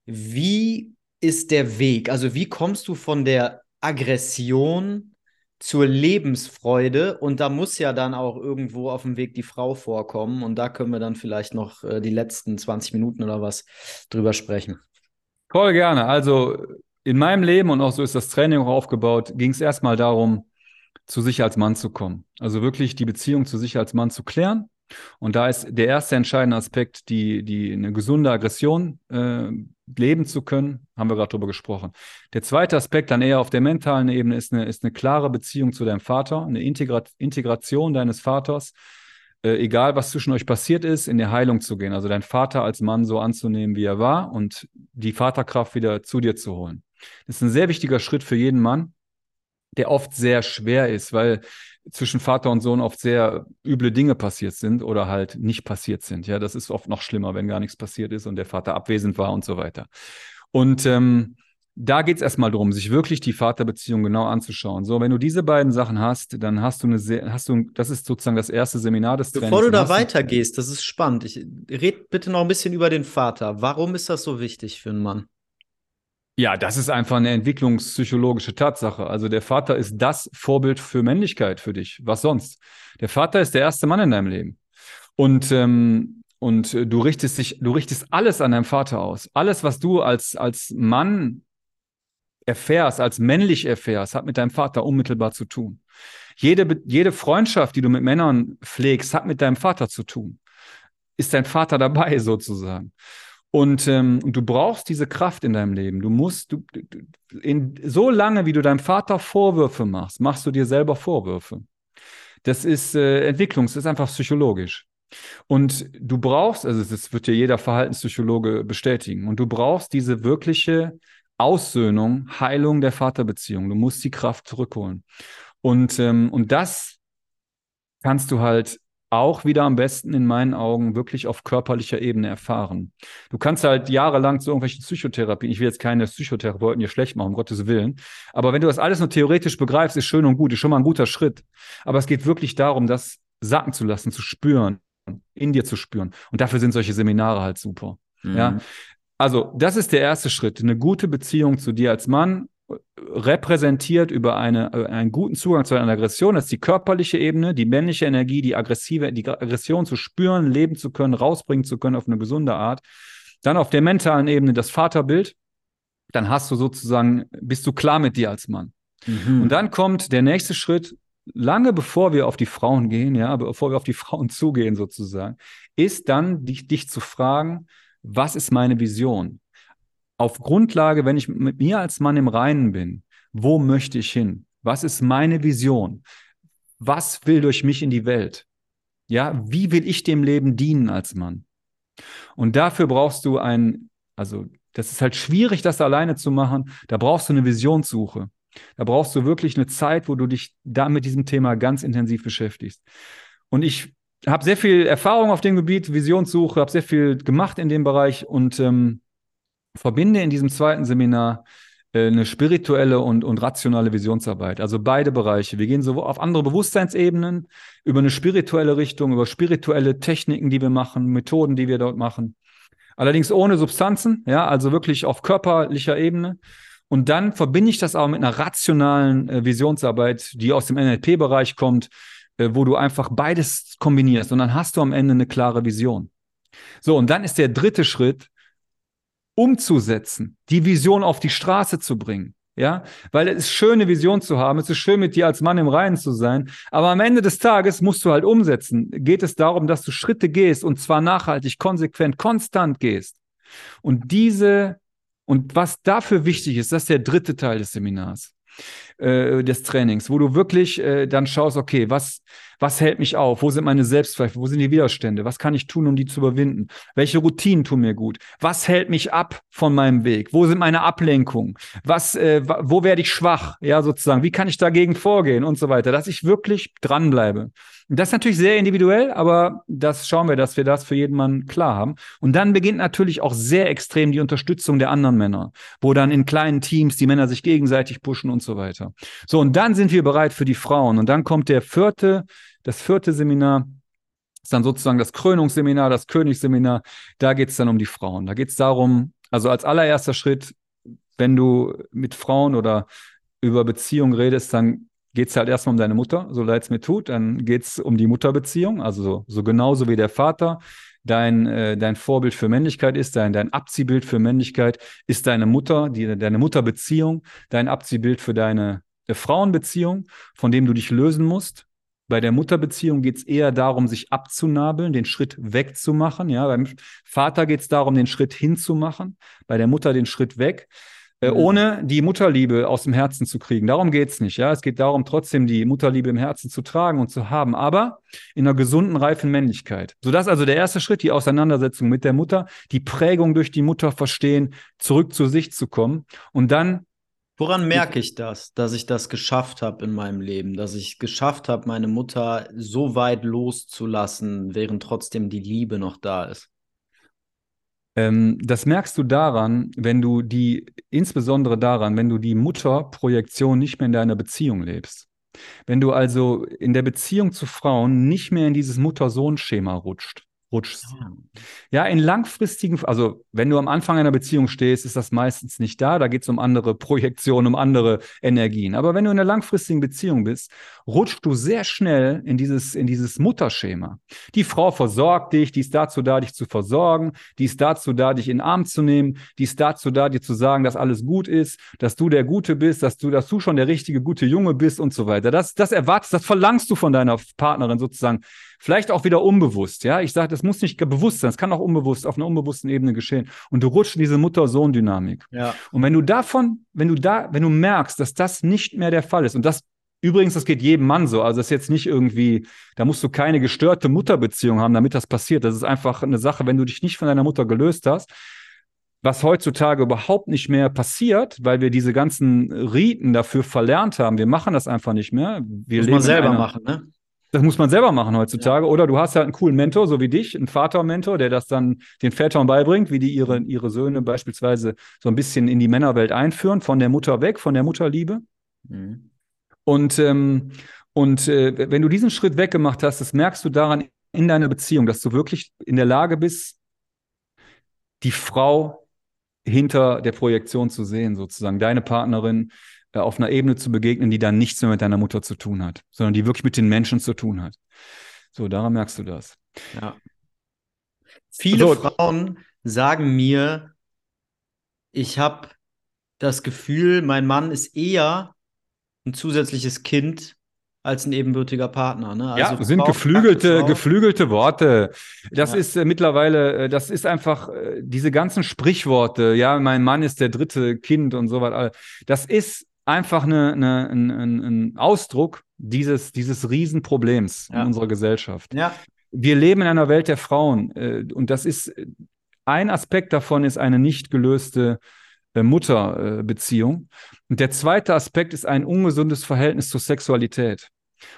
Wie ist der Weg? Also wie kommst du von der Aggression zur Lebensfreude? Und da muss ja dann auch irgendwo auf dem Weg die Frau vorkommen. Und da können wir dann vielleicht noch äh, die letzten 20 Minuten oder was drüber sprechen. Voll gerne. Also in meinem Leben und auch so ist das Training auch aufgebaut, ging es erstmal darum, zu sich als Mann zu kommen. Also wirklich die Beziehung zu sich als Mann zu klären. Und da ist der erste entscheidende Aspekt, die, die eine gesunde Aggression äh, leben zu können, haben wir gerade drüber gesprochen. Der zweite Aspekt dann eher auf der mentalen Ebene ist eine, ist eine klare Beziehung zu deinem Vater, eine Integra Integration deines Vaters, äh, egal was zwischen euch passiert ist, in die Heilung zu gehen. Also deinen Vater als Mann so anzunehmen, wie er war und die Vaterkraft wieder zu dir zu holen. Das ist ein sehr wichtiger Schritt für jeden Mann, der oft sehr schwer ist, weil zwischen Vater und Sohn oft sehr üble Dinge passiert sind oder halt nicht passiert sind. Ja, das ist oft noch schlimmer, wenn gar nichts passiert ist und der Vater abwesend war und so weiter. Und ähm, da geht es erstmal darum, sich wirklich die Vaterbeziehung genau anzuschauen. So, wenn du diese beiden Sachen hast, dann hast du eine sehr, hast du, das ist sozusagen das erste Seminar des Trainings. Bevor du da weitergehst, das ist spannend. Ich red bitte noch ein bisschen über den Vater. Warum ist das so wichtig für einen Mann? Ja, das ist einfach eine entwicklungspsychologische Tatsache. Also der Vater ist das Vorbild für Männlichkeit für dich. Was sonst? Der Vater ist der erste Mann in deinem Leben. Und, ähm, und du richtest dich, du richtest alles an deinem Vater aus. Alles, was du als, als Mann erfährst, als männlich erfährst, hat mit deinem Vater unmittelbar zu tun. Jede, jede Freundschaft, die du mit Männern pflegst, hat mit deinem Vater zu tun. Ist dein Vater dabei (laughs) sozusagen? Und, ähm, du brauchst diese Kraft in deinem Leben. Du musst, du, in, so lange, wie du deinem Vater Vorwürfe machst, machst du dir selber Vorwürfe. Das ist äh, Entwicklung, das ist einfach psychologisch. Und du brauchst, also das wird dir jeder Verhaltenspsychologe bestätigen, und du brauchst diese wirkliche Aussöhnung, Heilung der Vaterbeziehung. Du musst die Kraft zurückholen. Und, ähm, und das kannst du halt auch wieder am besten in meinen Augen wirklich auf körperlicher Ebene erfahren. Du kannst halt jahrelang zu irgendwelchen Psychotherapien, ich will jetzt keine Psychotherapeuten hier schlecht machen, um Gottes Willen, aber wenn du das alles nur theoretisch begreifst, ist schön und gut, ist schon mal ein guter Schritt. Aber es geht wirklich darum, das sacken zu lassen, zu spüren, in dir zu spüren. Und dafür sind solche Seminare halt super. Mhm. Ja. Also, das ist der erste Schritt. Eine gute Beziehung zu dir als Mann repräsentiert über eine, äh, einen guten Zugang zu einer Aggression. Das ist die körperliche Ebene, die männliche Energie, die aggressive, die Aggression zu spüren, leben zu können, rausbringen zu können auf eine gesunde Art. Dann auf der mentalen Ebene das Vaterbild. Dann hast du sozusagen, bist du klar mit dir als Mann. Mhm. Und dann kommt der nächste Schritt, lange bevor wir auf die Frauen gehen, ja, bevor wir auf die Frauen (laughs) zugehen sozusagen, ist dann dich, dich zu fragen, was ist meine Vision? Auf Grundlage, wenn ich mit mir als Mann im Reinen bin, wo möchte ich hin? Was ist meine Vision? Was will durch mich in die Welt? Ja, wie will ich dem Leben dienen als Mann? Und dafür brauchst du ein, also das ist halt schwierig, das alleine zu machen. Da brauchst du eine Visionssuche. Da brauchst du wirklich eine Zeit, wo du dich da mit diesem Thema ganz intensiv beschäftigst. Und ich habe sehr viel Erfahrung auf dem Gebiet, Visionssuche, habe sehr viel gemacht in dem Bereich und ähm, verbinde in diesem zweiten Seminar äh, eine spirituelle und, und rationale Visionsarbeit. Also beide Bereiche. Wir gehen so auf andere Bewusstseinsebenen, über eine spirituelle Richtung, über spirituelle Techniken, die wir machen, Methoden, die wir dort machen. Allerdings ohne Substanzen, ja, also wirklich auf körperlicher Ebene. Und dann verbinde ich das auch mit einer rationalen äh, Visionsarbeit, die aus dem NLP-Bereich kommt, äh, wo du einfach beides kombinierst und dann hast du am Ende eine klare Vision. So, und dann ist der dritte Schritt, umzusetzen, die Vision auf die Straße zu bringen. Ja, weil es ist schön, eine Vision zu haben. Es ist schön, mit dir als Mann im Reinen zu sein. Aber am Ende des Tages musst du halt umsetzen. Geht es darum, dass du Schritte gehst und zwar nachhaltig, konsequent, konstant gehst. Und diese, und was dafür wichtig ist, das ist der dritte Teil des Seminars, äh, des Trainings, wo du wirklich äh, dann schaust, okay, was, was hält mich auf? Wo sind meine Selbstzweifel? Wo sind die Widerstände? Was kann ich tun, um die zu überwinden? Welche Routinen tun mir gut? Was hält mich ab von meinem Weg? Wo sind meine Ablenkungen? Was, äh, wo werde ich schwach? Ja, sozusagen. Wie kann ich dagegen vorgehen und so weiter? Dass ich wirklich dranbleibe. Das ist natürlich sehr individuell, aber das schauen wir, dass wir das für jeden Mann klar haben. Und dann beginnt natürlich auch sehr extrem die Unterstützung der anderen Männer, wo dann in kleinen Teams die Männer sich gegenseitig pushen und so weiter. So, und dann sind wir bereit für die Frauen. Und dann kommt der vierte das vierte Seminar ist dann sozusagen das Krönungsseminar, das Königsseminar. Da geht es dann um die Frauen. Da geht es darum, also als allererster Schritt, wenn du mit Frauen oder über Beziehungen redest, dann geht es halt erstmal um deine Mutter, so leid es mir tut. Dann geht es um die Mutterbeziehung, also so, so genauso wie der Vater. Dein, äh, dein Vorbild für Männlichkeit ist, dein, dein Abziehbild für Männlichkeit ist deine Mutter, die, deine Mutterbeziehung, dein Abziehbild für deine Frauenbeziehung, von dem du dich lösen musst. Bei der Mutterbeziehung geht es eher darum, sich abzunabeln, den Schritt wegzumachen. Ja, beim Vater geht es darum, den Schritt hinzumachen, bei der Mutter den Schritt weg, äh, Mhm. ohne die Mutterliebe aus dem Herzen zu kriegen. Darum geht es nicht. Ja, es geht darum, trotzdem die Mutterliebe im Herzen zu tragen und zu haben, aber in einer gesunden, reifen Männlichkeit. So das ist also der erste Schritt, die Auseinandersetzung mit der Mutter, die Prägung durch die Mutter verstehen, zurück zu sich zu kommen und dann Woran merke ich das, dass ich das geschafft habe in meinem Leben, dass ich geschafft habe, meine Mutter so weit loszulassen, während trotzdem die Liebe noch da ist? Ähm, das merkst du daran, wenn du die, insbesondere daran, wenn du die Mutterprojektion nicht mehr in deiner Beziehung lebst. Wenn du also in der Beziehung zu Frauen nicht mehr in dieses Mutter-Sohn-Schema rutscht, rutschst. Ja, in langfristigen, also wenn du am Anfang einer Beziehung stehst, ist das meistens nicht da. Da geht es um andere (laughs) Projektionen, um andere Energien. Aber wenn du in einer langfristigen Beziehung bist, rutschst du sehr schnell in dieses, in dieses Mutterschema. Die Frau versorgt dich, die ist dazu da, dich zu versorgen, die ist dazu da, dich in den Arm zu nehmen, die ist dazu da, dir zu sagen, dass alles gut ist, dass du der Gute bist, dass du, dass du schon der richtige, gute Junge bist und so weiter. Das, das erwartest, das verlangst du von deiner Partnerin sozusagen. Vielleicht auch wieder unbewusst, ja. Ich sage, das muss nicht bewusst sein, es kann auch unbewusst, auf einer unbewussten Ebene geschehen. Und du rutschst in diese Mutter-Sohn-Dynamik. Ja. Und wenn du davon, wenn du da, wenn du merkst, dass das nicht mehr der Fall ist, und das übrigens, das geht jedem Mann so, also das ist jetzt nicht irgendwie, da musst du keine gestörte Mutterbeziehung haben, damit das passiert. Das ist einfach eine Sache, wenn du dich nicht von deiner Mutter gelöst hast, was heutzutage überhaupt nicht mehr passiert, weil wir diese ganzen Riten dafür verlernt haben. Wir machen das einfach nicht mehr. Wir Muss man selber einer- machen, ne? Das muss man selber machen heutzutage. Oder du hast halt einen coolen Mentor, so wie dich, einen Vater-Mentor, der das dann den Vätern beibringt, wie die ihre, ihre Söhne beispielsweise so ein bisschen in die Männerwelt einführen, von der Mutter weg, von der Mutterliebe. Mhm. Und, ähm, und äh, wenn du diesen Schritt weggemacht hast, das merkst du daran in deiner Beziehung, dass du wirklich in der Lage bist, die Frau hinter der Projektion zu sehen, sozusagen, deine Partnerin auf einer Ebene zu begegnen, die dann nichts mehr mit deiner Mutter zu tun hat, sondern die wirklich mit den Menschen zu tun hat. So, daran merkst du das. Ja. Viele So. Frauen sagen mir, ich habe das Gefühl, mein Mann ist eher ein zusätzliches Kind als ein ebenbürtiger Partner. Ne? ja, Also sind Frau, geflügelte, geflügelte Worte. Das Ja. ist äh, mittlerweile, äh, das ist einfach äh, diese ganzen Sprichworte. Ja, mein Mann ist der dritte Kind und so weiter. Das ist einfach eine, eine, ein, ein, Ausdruck dieses, dieses Riesenproblems Ja. in unserer Gesellschaft. Ja, Wir leben in einer Welt der Frauen äh, und das ist äh, ein Aspekt davon ist eine nicht gelöste äh, Mutterbeziehung. Und der zweite Aspekt ist ein ungesundes Verhältnis zur Sexualität.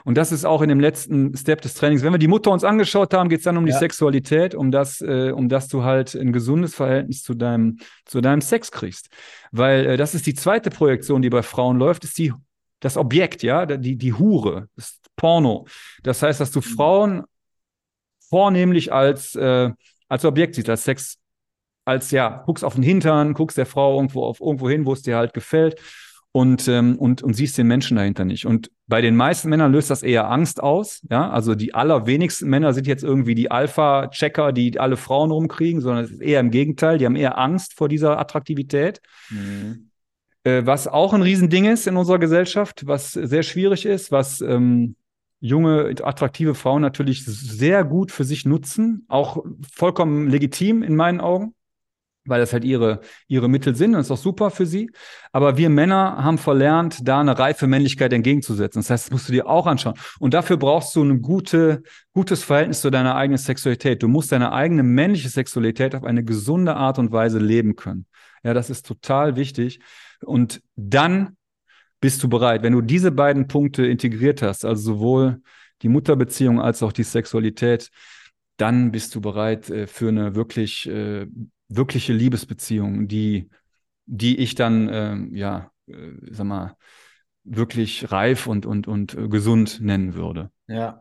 Und das ist auch in dem letzten Step des Trainings. Wenn wir die Mutter uns angeschaut haben, geht es dann um die Ja. Sexualität, um das, äh, um dass du halt ein gesundes Verhältnis zu deinem, zu deinem Sex kriegst. Weil äh, das ist die zweite Projektion, die bei Frauen läuft, ist die, das Objekt, ja, die, die Hure, das Porno. Das heißt, dass du Frauen vornehmlich als, äh, als Objekt siehst, als Sex, als ja, guckst auf den Hintern, guckst der Frau irgendwo auf irgendwo hin, wo es dir halt gefällt und, ähm, und, und siehst den Menschen dahinter nicht. Und bei den meisten Männern löst das eher Angst aus. Ja, also die allerwenigsten Männer sind jetzt irgendwie die Alpha-Checker, die alle Frauen rumkriegen, sondern es ist eher im Gegenteil. Die haben eher Angst vor dieser Attraktivität. Mhm. Äh, was auch ein Riesending ist in unserer Gesellschaft, was sehr schwierig ist, was ähm, junge, attraktive Frauen natürlich sehr gut für sich nutzen, auch vollkommen legitim in meinen Augen, weil das halt ihre, ihre Mittel sind und ist auch super für sie. Aber wir Männer haben verlernt, da eine reife Männlichkeit entgegenzusetzen. Das heißt, das musst du dir auch anschauen. Und dafür brauchst du ein gute, gutes Verhältnis zu deiner eigenen Sexualität. Du musst deine eigene männliche Sexualität auf eine gesunde Art und Weise leben können. Ja, das ist total wichtig. Und dann bist du bereit, wenn du diese beiden Punkte integriert hast, also sowohl die Mutterbeziehung als auch die Sexualität, dann bist du bereit äh, für eine wirklich äh, wirkliche Liebesbeziehung, die, die ich dann, ähm, ja, äh, sag mal, wirklich reif und, und, und äh, gesund nennen würde. Ja.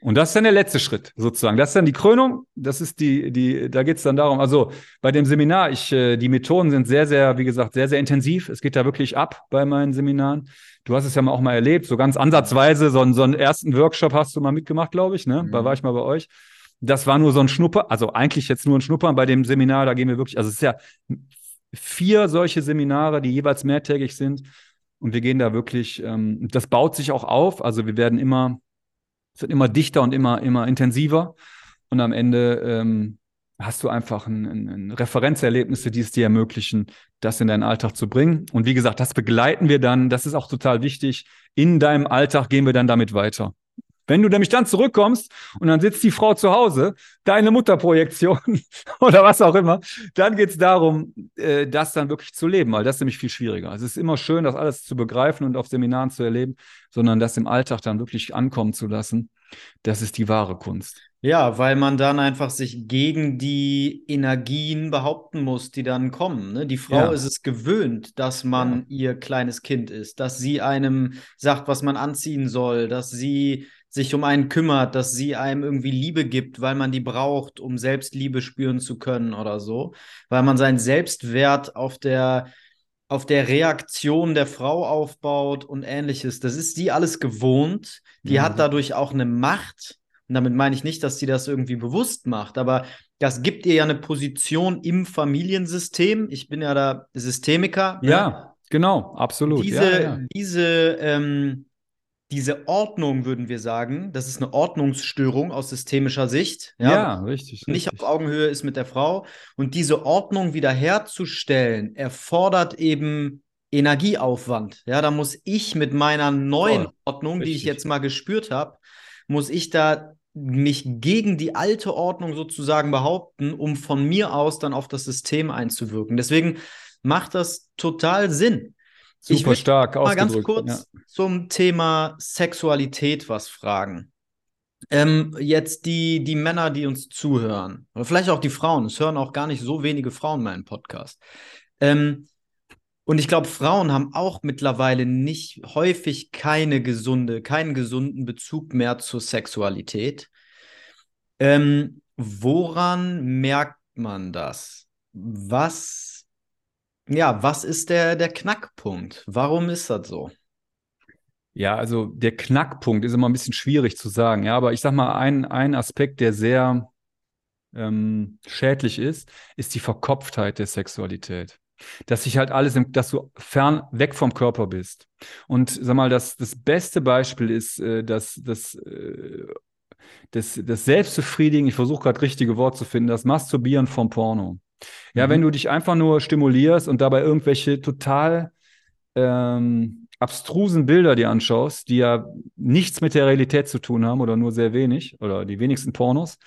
Und das ist dann der letzte Schritt, sozusagen. Das ist dann die Krönung. Das ist die, die, da geht es dann darum, also bei dem Seminar, ich, äh, die Methoden sind sehr, sehr, wie gesagt, sehr, sehr intensiv. Es geht da wirklich ab bei meinen Seminaren. Du hast es ja mal auch mal erlebt, so ganz ansatzweise, so, einen- so einen ersten Workshop hast du mal mitgemacht, glaube ich, ne? Da Mhm. war ich mal bei euch. Das war nur so ein Schnupper, also eigentlich jetzt nur ein Schnuppern bei dem Seminar, da gehen wir wirklich, also es ist ja vier solche Seminare, die jeweils mehrtägig sind. Und wir gehen da wirklich, ähm, das baut sich auch auf. Also wir werden immer es wird immer dichter und immer, immer intensiver. Und am Ende ähm, hast du einfach ein, ein, ein Referenzerlebnisse, die es dir ermöglichen, das in deinen Alltag zu bringen. Und wie gesagt, das begleiten wir dann. Das ist auch total wichtig. In deinem Alltag gehen wir dann damit weiter. Wenn du nämlich dann zurückkommst und dann sitzt die Frau zu Hause, deine Mutterprojektion (laughs) oder was auch immer, dann geht es darum, äh, das dann wirklich zu leben, weil das ist nämlich viel schwieriger. Es ist immer schön, das alles zu begreifen und auf Seminaren zu erleben, sondern das im Alltag dann wirklich ankommen zu lassen. Das ist die wahre Kunst. Ja, weil man dann einfach sich gegen die Energien behaupten muss, die dann kommen. Ne? Die Frau Ja. ist es gewöhnt, dass man ihr kleines Kind ist, dass sie einem sagt, was man anziehen soll, dass sie sich um einen kümmert, dass sie einem irgendwie Liebe gibt, weil man die braucht, um selbst Liebe spüren zu können oder so, weil man seinen Selbstwert auf der auf der Reaktion der Frau aufbaut und ähnliches. Das ist die alles gewohnt. Die Mhm. hat dadurch auch eine Macht. Und damit meine ich nicht, dass sie das irgendwie bewusst macht, aber das gibt ihr ja eine Position im Familiensystem. Ich bin ja da Systemiker. ne? Ja, genau, absolut. Diese, ja, ja. diese, ähm, diese Ordnung, würden wir sagen, das ist eine Ordnungsstörung aus systemischer Sicht. Ja, richtig. nicht richtig. auf Augenhöhe ist mit der Frau. Und diese Ordnung wiederherzustellen, erfordert eben Energieaufwand. Ja, da muss ich mit meiner neuen Voll. Ordnung, die ich Richtig. jetzt mal gespürt habe, muss ich da mich gegen die alte Ordnung sozusagen behaupten, um von mir aus dann auf das System einzuwirken. Deswegen macht das total Sinn. Ich Super stark mal ganz kurz ja. zum Thema Sexualität was fragen. Ähm, jetzt die, die Männer, die uns zuhören, oder vielleicht auch die Frauen, es hören auch gar nicht so wenige Frauen meinen Podcast. Ähm, und ich glaube, Frauen haben auch mittlerweile nicht häufig keine gesunde, keinen gesunden Bezug mehr zur Sexualität. Ähm, woran merkt man das? Was, ja, was ist der, der Knackpunkt? Warum ist das so? Ja, also der Knackpunkt ist immer ein bisschen schwierig zu sagen. Ja, aber ich sag mal, ein, ein Aspekt, der sehr ähm, schädlich ist, ist die Verkopftheit der Sexualität. Dass sich halt alles, im, dass du fern weg vom Körper bist. Und sag mal, das, das beste Beispiel ist, äh, dass das, äh, das, das Selbstbefriedigen, ich versuche gerade richtige Wort zu finden, das Masturbieren vom Porno. Ja, Mhm. wenn du dich einfach nur stimulierst und dabei irgendwelche total ähm, abstrusen Bilder dir anschaust, die ja nichts mit der Realität zu tun haben oder nur sehr wenig oder die wenigsten Pornos,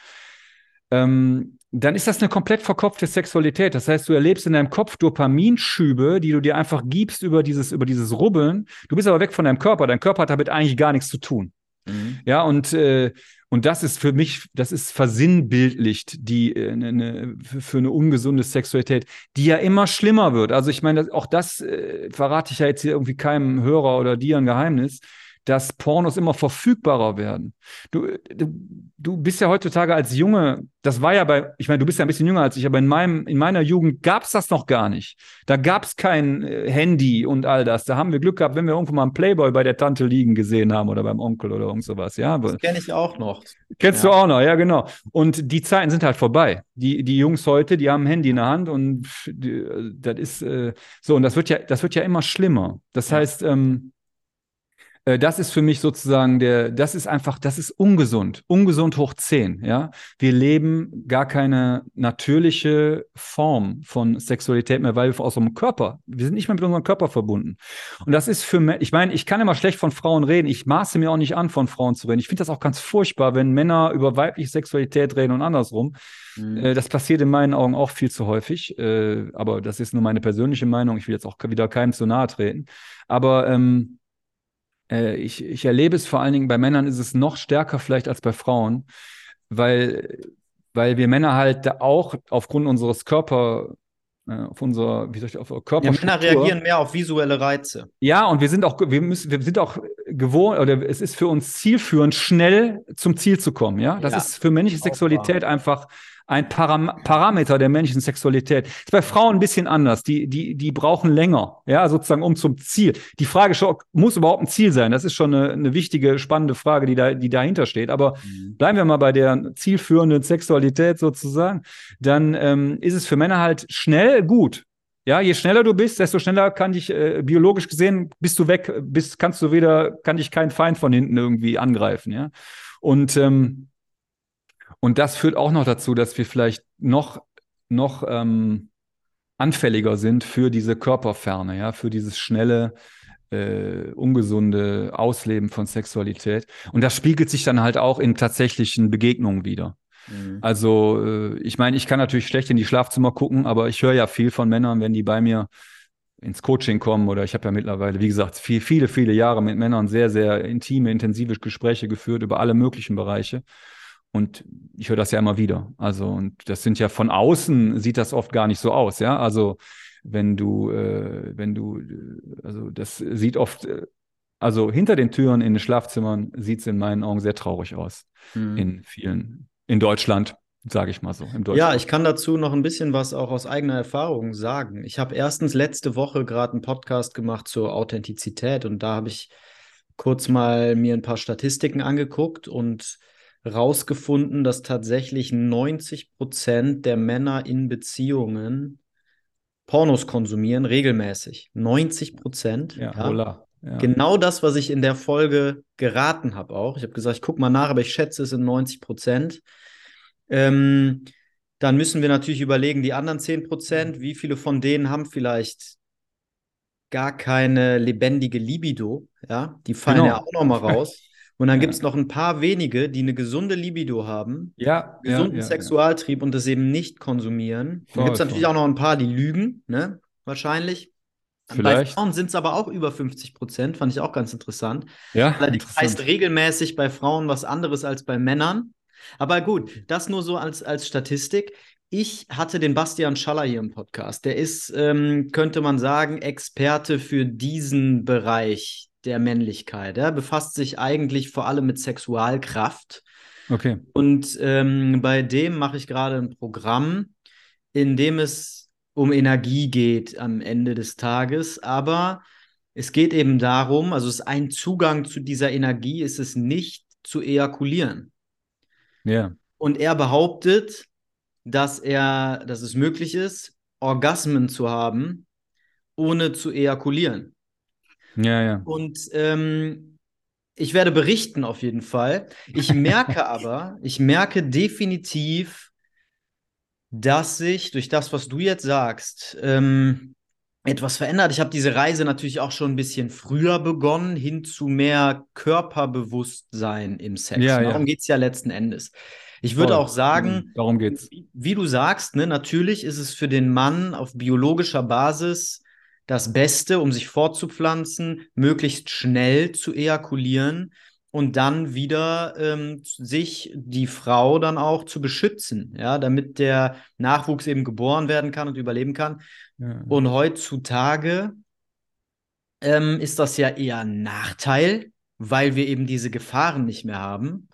ähm, dann ist das eine komplett verkopfte Sexualität. Das heißt, du erlebst in deinem Kopf Dopaminschübe, die du dir einfach gibst über dieses, über dieses Rubbeln. Du bist aber weg von deinem Körper. Dein Körper hat damit eigentlich gar nichts zu tun. Mhm. Ja, und, äh, und das ist für mich, das ist versinnbildlicht die, äh, ne, ne, für, eine ungesunde Sexualität, die ja immer schlimmer wird. Also ich meine, auch das äh, verrate ich ja jetzt hier irgendwie keinem Hörer oder dir ein Geheimnis, dass Pornos immer verfügbarer werden. Du, du, du bist ja heutzutage als Junge, das war ja bei, ich meine, du bist ja ein bisschen jünger als ich, aber in, meinem, in meiner Jugend gab es das noch gar nicht. Da gab es kein äh, Handy und all das. Da haben wir Glück gehabt, wenn wir irgendwo mal einen Playboy bei der Tante liegen gesehen haben oder beim Onkel oder irgend sowas. Ja, Das kenne ich auch noch. Kennst Ja. du auch noch, ja, genau. Und die Zeiten sind halt vorbei. Die, die Jungs heute, die haben ein Handy in der Hand und die, äh, das ist äh, so, und das wird ja, das wird ja immer schlimmer. Das Ja. heißt, ähm, äh, das ist für mich sozusagen der, das ist einfach, das ist ungesund. Ungesund hoch 10, ja. Wir leben gar keine natürliche Form von Sexualität mehr, weil wir aus unserem Körper, wir sind nicht mehr mit unserem Körper verbunden. Und das ist für mich, ich meine, ich kann immer schlecht von Frauen reden. Ich maße mir auch nicht an, von Frauen zu reden. Ich finde das auch ganz furchtbar, wenn Männer über weibliche Sexualität reden und andersrum. Mhm. Äh, das passiert in meinen Augen auch viel zu häufig. Äh, aber das ist nur meine persönliche Meinung. Ich will jetzt auch wieder keinem zu nahe treten. Aber ähm, äh, ich, ich erlebe es vor allen Dingen bei Männern ist es noch stärker vielleicht als bei Frauen, weil, weil wir Männer halt da auch aufgrund unseres Körper, äh, auf unserer, wie soll ich, auf unserer Ja, Männer reagieren mehr auf visuelle Reize. Ja, und wir sind auch, wir müssen, wir sind auch gewohnt, oder es ist für uns zielführend, schnell zum Ziel zu kommen, ja. Das Ja, ist für männliche Sexualität einfach ein Param Parameter der männlichen Sexualität. Ist bei Frauen ein bisschen anders. Die, die, die brauchen länger, ja, sozusagen um zum Ziel. Die Frage schon, muss überhaupt ein Ziel sein? Das ist schon eine, eine wichtige, spannende Frage, die da, die dahinter steht. Aber bleiben wir mal bei der zielführenden Sexualität sozusagen, dann ähm, ist es für Männer halt schnell gut. Ja, je schneller du bist, desto schneller kann dich äh, biologisch gesehen bist du weg, bist kannst du wieder kann dich kein Feind von hinten irgendwie angreifen, ja. Und, ähm, und das führt auch noch dazu, dass wir vielleicht noch, noch ähm, anfälliger sind für diese Körperferne, ja, für dieses schnelle, äh, ungesunde Ausleben von Sexualität. Und das spiegelt sich dann halt auch in tatsächlichen Begegnungen wieder. Mhm. Also, äh, ich meine, ich kann natürlich schlecht in die Schlafzimmer gucken, aber ich höre ja viel von Männern, wenn die bei mir ins Coaching kommen oder ich habe ja mittlerweile, wie gesagt, viel, viele, viele Jahre mit Männern sehr, sehr intime, intensive Gespräche geführt über alle möglichen Bereiche. Und ich höre das ja immer wieder. Also, und das sind ja von außen sieht das oft gar nicht so aus, ja. Also, wenn du, äh, wenn du, äh, also das sieht oft, äh, also hinter den Türen in den Schlafzimmern sieht es in meinen Augen sehr traurig aus. Mhm. In vielen, in Deutschland, sage ich mal so. ja, ich kann dazu noch ein bisschen was auch aus eigener Erfahrung sagen. Ich habe erstens letzte Woche gerade einen Podcast gemacht zur Authentizität und da habe ich kurz mal mir ein paar Statistiken angeguckt und rausgefunden, dass tatsächlich 90 Prozent der Männer in Beziehungen Pornos konsumieren, regelmäßig. 90 Prozent. Ja, ja. ja, Genau das, was ich in der Folge geraten habe auch. Ich habe gesagt, ich gucke mal nach, aber ich schätze, es sind 90 Prozent. Ähm, dann müssen wir natürlich überlegen, die anderen 10 Prozent, wie viele von denen haben vielleicht gar keine lebendige Libido, ja, die fallen genau. ja auch nochmal raus. Und dann ja. gibt es noch ein paar wenige, die eine gesunde Libido haben, ja, gesunden ja, Sexualtrieb und das eben nicht konsumieren. Dann gibt es natürlich auch noch ein paar, die lügen, ne? Wahrscheinlich. Vielleicht. Bei Frauen sind es aber auch über 50 Prozent, fand ich auch ganz interessant. Ja, das heißt regelmäßig bei Frauen was anderes als bei Männern. Aber gut, das nur so als, als Statistik. Ich hatte den Bastian Schaller hier im Podcast. Der ist, ähm, könnte man sagen, Experte für diesen Bereich der Männlichkeit. Er befasst sich eigentlich vor allem mit Sexualkraft. Okay. Und ähm, bei dem mache ich gerade ein Programm, in dem es um Energie geht am Ende des Tages. Aber es geht eben darum, also es ist ein Zugang zu dieser Energie, ist es nicht zu ejakulieren. Ja. Und er behauptet, dass er, dass es möglich ist, Orgasmen zu haben, ohne zu ejakulieren. Ja, ja. Und ähm, ich werde berichten auf jeden Fall. Ich merke (laughs) aber, ich merke definitiv, dass sich durch das, was du jetzt sagst, ähm, etwas verändert. Ich habe diese Reise natürlich auch schon ein bisschen früher begonnen, hin zu mehr Körperbewusstsein im Sex. Ja, Darum ja. geht es ja letzten Endes. Ich würde Voll. auch sagen, Darum geht's. Wie, wie, du sagst, ne, natürlich ist es für den Mann auf biologischer Basis das Beste, um sich fortzupflanzen, möglichst schnell zu ejakulieren und dann wieder ähm, sich die Frau dann auch zu beschützen, ja, damit der Nachwuchs eben geboren werden kann und überleben kann. Ja. Und heutzutage ähm, ist das ja eher ein Nachteil, weil wir eben diese Gefahren nicht mehr haben.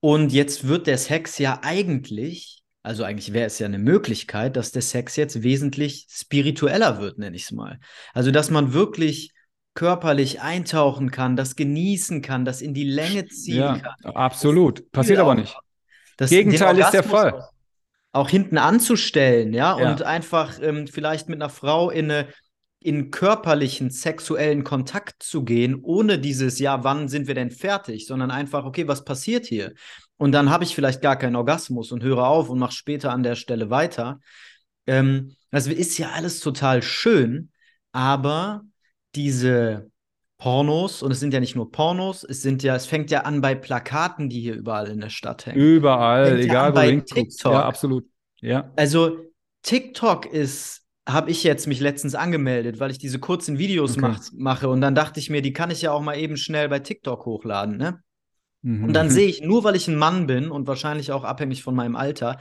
Und jetzt wird der Sex ja eigentlich also eigentlich wäre es ja eine Möglichkeit, dass der Sex jetzt wesentlich spiritueller wird, nenne ich es mal. Also dass man wirklich körperlich eintauchen kann, das genießen kann, das in die Länge ziehen ja, kann. Absolut. Passiert aber nicht. Das Gegenteil ist der Fall. Auch, auch hinten anzustellen, ja, ja. und einfach ähm, vielleicht mit einer Frau in eine in körperlichen, sexuellen Kontakt zu gehen, ohne dieses, ja, wann sind wir denn fertig, sondern einfach, okay, was passiert hier? Und dann habe ich vielleicht gar keinen Orgasmus und höre auf und mache später an der Stelle weiter. Ähm, also ist ja alles total schön, aber diese Pornos, und es sind ja nicht nur Pornos, es sind ja, es fängt ja an bei Plakaten, die hier überall in der Stadt hängen. Überall, egal wo bei TikTok. Ja, absolut. Ja. Also TikTok ist, habe ich jetzt mich letztens angemeldet, weil ich diese kurzen Videos okay. mach, mache und dann dachte ich mir, die kann ich ja auch mal eben schnell bei TikTok hochladen, ne? Mhm. Und dann sehe ich, nur weil ich ein Mann bin und wahrscheinlich auch abhängig von meinem Alter,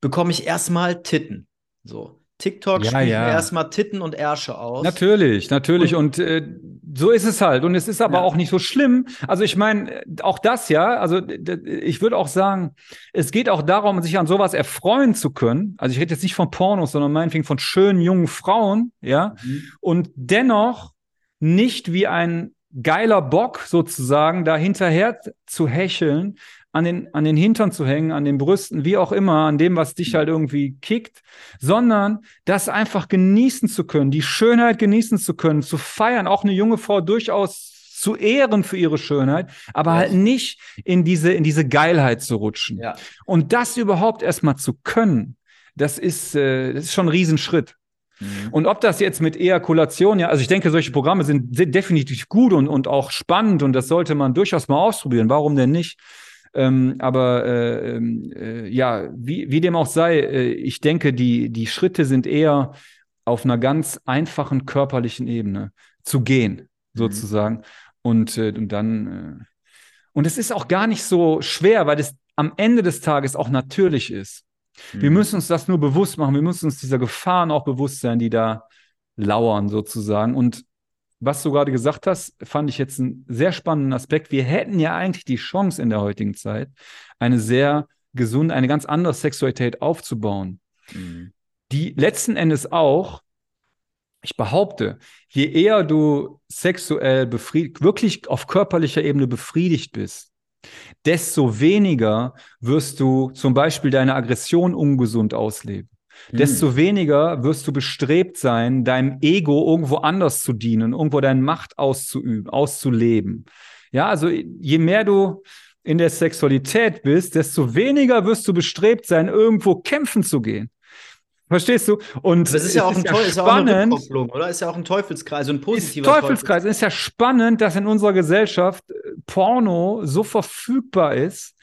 bekomme ich erstmal Titten. So. TikTok ja, spielt ja. erstmal Titten und Ärsche aus. Natürlich, natürlich. Und, und äh, so ist es halt. Und es ist aber ja. auch nicht so schlimm. Also ich meine, auch das ja, also ich würde auch sagen, es geht auch darum, sich an sowas erfreuen zu können. Also ich rede jetzt nicht von Pornos, sondern meinetwegen von schönen jungen Frauen, ja. Mhm. Und dennoch nicht wie ein geiler Bock sozusagen, da hinterher zu hecheln, an den, an den Hintern zu hängen, an den Brüsten, wie auch immer, an dem, was dich halt irgendwie kickt, sondern das einfach genießen zu können, die Schönheit genießen zu können, zu feiern, auch eine junge Frau durchaus zu ehren für ihre Schönheit, aber halt nicht in diese, in diese Geilheit zu rutschen. Ja. Und das überhaupt erstmal zu können, das ist, äh, das ist schon ein Riesenschritt. Mhm. Und ob das jetzt mit Ejakulation, ja, also ich denke, solche Programme sind, sind definitiv gut und, und auch spannend und das sollte man durchaus mal ausprobieren. Warum denn nicht? Ähm, aber äh, ähm, äh, ja, wie, wie dem auch sei, äh, ich denke, die, die Schritte sind eher auf einer ganz einfachen körperlichen Ebene zu gehen, mhm. sozusagen. Mhm. Und, äh, und dann, äh, und es ist auch gar nicht so schwer, weil es am Ende des Tages auch natürlich ist. Mhm. Wir müssen uns das nur bewusst machen. Wir müssen uns dieser Gefahren auch bewusst sein, die da lauern, sozusagen. Und was du gerade gesagt hast, fand ich jetzt einen sehr spannenden Aspekt. Wir hätten ja eigentlich die Chance in der heutigen Zeit, eine sehr gesunde, eine ganz andere Sexualität aufzubauen, mhm. die letzten Endes auch, ich behaupte, je eher du sexuell befriedigt, wirklich auf körperlicher Ebene befriedigt bist, desto weniger wirst du zum Beispiel deine Aggression ungesund ausleben desto hm. weniger wirst du bestrebt sein, deinem Ego irgendwo anders zu dienen, irgendwo deine Macht auszuüben, auszuleben. Ja, also je mehr du in der Sexualität bist, desto weniger wirst du bestrebt sein, irgendwo kämpfen zu gehen. Verstehst du? Und das ist ja auch ein, ja ist spannend, auch oder? Ist ja auch ein Teufelskreis, also ein positiver ist Teufelskreis. Es ist ja spannend, dass in unserer Gesellschaft äh, Porno so verfügbar ist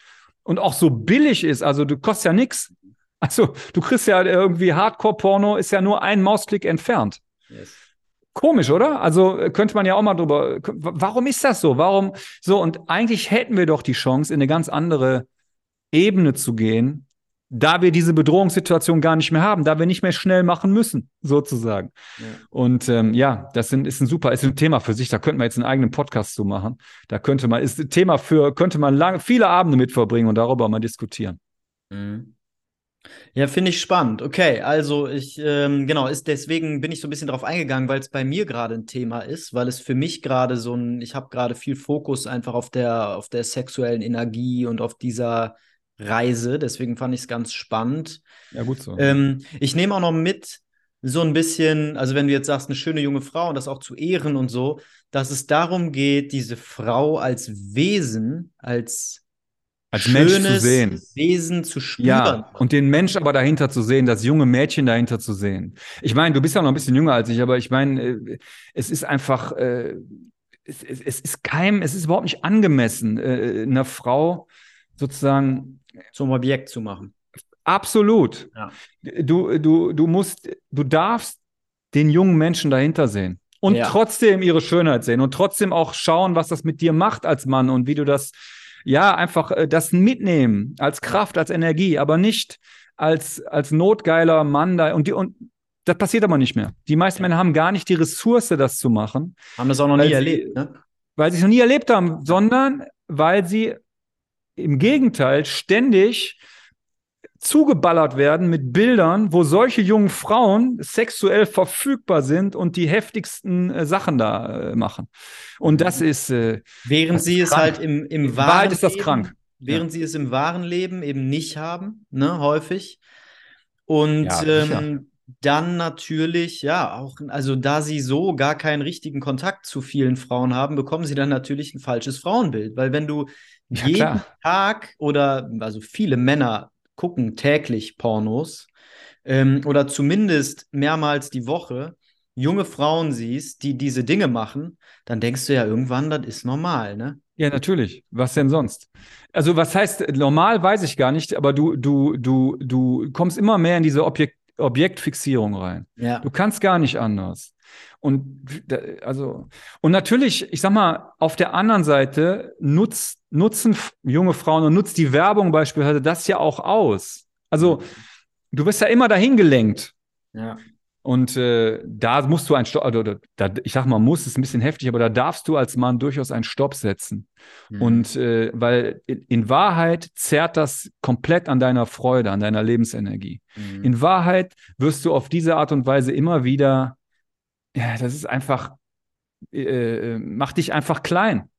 und auch so billig ist. Also du kostet ja nichts. Also, du kriegst ja irgendwie Hardcore-Porno, ist ja nur ein Mausklick entfernt. Yes. Komisch, oder? Also könnte man ja auch mal drüber. Warum ist das so? Warum so? Und eigentlich hätten wir doch die Chance, in eine ganz andere Ebene zu gehen, da wir diese Bedrohungssituation gar nicht mehr haben, da wir nicht mehr schnell machen müssen, sozusagen. Ja. Und ähm, ja, das sind, ist ein super, ist ein Thema für sich. Da könnten wir jetzt einen eigenen Podcast zu machen. Da könnte man, ist ein Thema für, könnte man lange, viele Abende mit verbringen und darüber mal diskutieren. Mhm. Ja, finde ich spannend. Okay, also ich, ähm, genau, ist deswegen bin ich so ein bisschen drauf eingegangen, weil es bei mir gerade ein Thema ist, weil es für mich gerade so ein, ich habe gerade viel Fokus einfach auf der, auf der sexuellen Energie und auf dieser Reise. Deswegen fand ich es ganz spannend. Ja, gut so. Ähm, ich nehme auch noch mit, so ein bisschen, also wenn du jetzt sagst, eine schöne junge Frau und das auch zu ehren und so, dass es darum geht, diese Frau als Wesen, als als Mensch zu sehen. Wesen zu spüren. Ja, und den Mensch aber dahinter zu sehen, das junge Mädchen dahinter zu sehen. Ich meine, du bist ja noch ein bisschen jünger als ich, aber ich meine, äh, es ist einfach, äh, es, es, es, ist kein, es ist überhaupt nicht angemessen, äh, einer Frau sozusagen zum Objekt zu machen. Absolut. Ja. Du, du, du musst, du darfst den jungen Menschen dahinter sehen und ja. trotzdem ihre Schönheit sehen und trotzdem auch schauen, was das mit dir macht als Mann und wie du das ja, einfach äh, das mitnehmen als Kraft, als Energie, aber nicht als, als notgeiler Mann da. Und, die, und das passiert aber nicht mehr. Die meisten Männer haben gar nicht die Ressource, das zu machen. Haben das auch noch nie sie, erlebt, ne? Weil sie es noch nie erlebt haben, sondern weil sie im Gegenteil ständig zugeballert werden mit Bildern, wo solche jungen Frauen sexuell verfügbar sind und die heftigsten äh, Sachen da äh, machen. Und das ist. Äh, während das sie es halt im, im wahren Wahrheit ist das Leben, krank. Während ja. sie es im wahren Leben eben nicht haben, ne, häufig. Und ja, ähm, dann natürlich, ja, auch, also da sie so gar keinen richtigen Kontakt zu vielen Frauen haben, bekommen sie dann natürlich ein falsches Frauenbild. Weil wenn du ja, jeden klar. Tag oder also viele Männer gucken täglich Pornos ähm, oder zumindest mehrmals die Woche junge Frauen siehst, die diese Dinge machen, dann denkst du ja irgendwann, das ist normal, ne? Ja, natürlich. Was denn sonst? Also, was heißt normal, weiß ich gar nicht, aber du, du, du, du kommst immer mehr in diese Objekt Objektfixierung rein. Ja. Du kannst gar nicht anders. Und also, und natürlich, ich sag mal, auf der anderen Seite nutzt, nutzen junge Frauen und nutzt die Werbung beispielsweise das ja auch aus. Also, du wirst ja immer dahin gelenkt. Ja. Und äh, da musst du ein Stopp, oder, oder da, ich sag mal, muss ist ein bisschen heftig, aber da darfst du als Mann durchaus einen Stopp setzen. Mhm. Und äh, weil in, in, Wahrheit zerrt das komplett an deiner Freude, an deiner Lebensenergie. Mhm. In Wahrheit wirst du auf diese Art und Weise immer wieder, ja, das ist einfach, äh, äh macht dich einfach klein.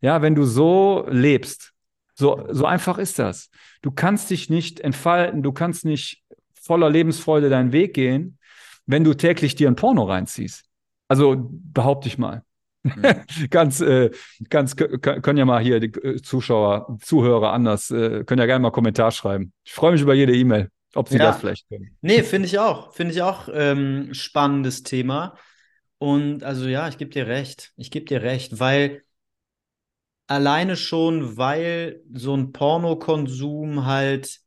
Ja, wenn du so lebst. So, so einfach ist das. Du kannst dich nicht entfalten, du kannst nicht voller Lebensfreude deinen Weg gehen wenn du täglich dir ein Porno reinziehst. Also behaupte ich mal. (laughs) ganz, äh, ganz, können ja mal hier die äh, Zuschauer, Zuhörer anders, äh, können ja gerne mal Kommentar schreiben. Ich freue mich über jede E-Mail, ob sie ja. das vielleicht können. Nee, finde ich auch. Finde ich auch ähm, spannendes Thema. Und also ja, ich gebe dir recht. Ich gebe dir recht, weil alleine schon, weil so ein Pornokonsum halt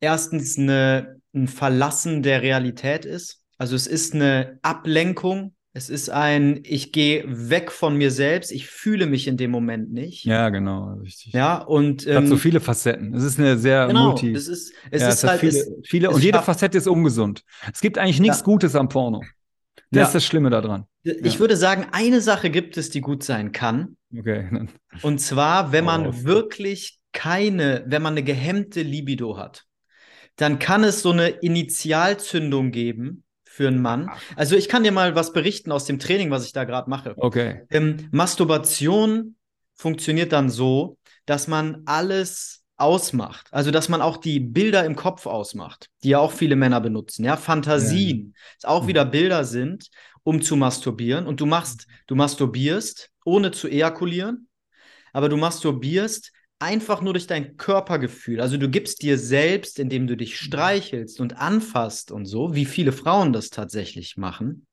erstens eine, ein Verlassen der Realität ist. Also es ist eine Ablenkung. Es ist ein, ich gehe weg von mir selbst, ich fühle mich in dem Moment nicht. Ja, genau, richtig. Ja, und. Ähm, hat so ähm, viele Facetten. Es ist eine sehr genau, multi. Es ist, es ja, ist es halt. Viele, es, viele und jede Facette ist ungesund. Es gibt eigentlich nichts ja. Gutes am Porno. Das ja. ist das Schlimme daran. Ich würde sagen, eine Sache gibt es, die gut sein kann. Okay. Und zwar, wenn man oh. wirklich keine, wenn man eine gehemmte Libido hat, dann kann es so eine Initialzündung geben für einen Mann. Also ich kann dir mal was berichten aus dem Training, was ich da gerade mache. Okay. Ähm, Masturbation funktioniert dann so, dass man alles ausmacht. Also, dass man auch die Bilder im Kopf ausmacht, die ja auch viele Männer benutzen. Ja, Fantasien, ja. auch mhm. wieder Bilder sind, um zu masturbieren. Und du machst, du masturbierst, ohne zu ejakulieren, aber du masturbierst einfach nur durch dein Körpergefühl. Also du gibst dir selbst, indem du dich mhm. streichelst und anfasst und so, wie viele Frauen das tatsächlich machen.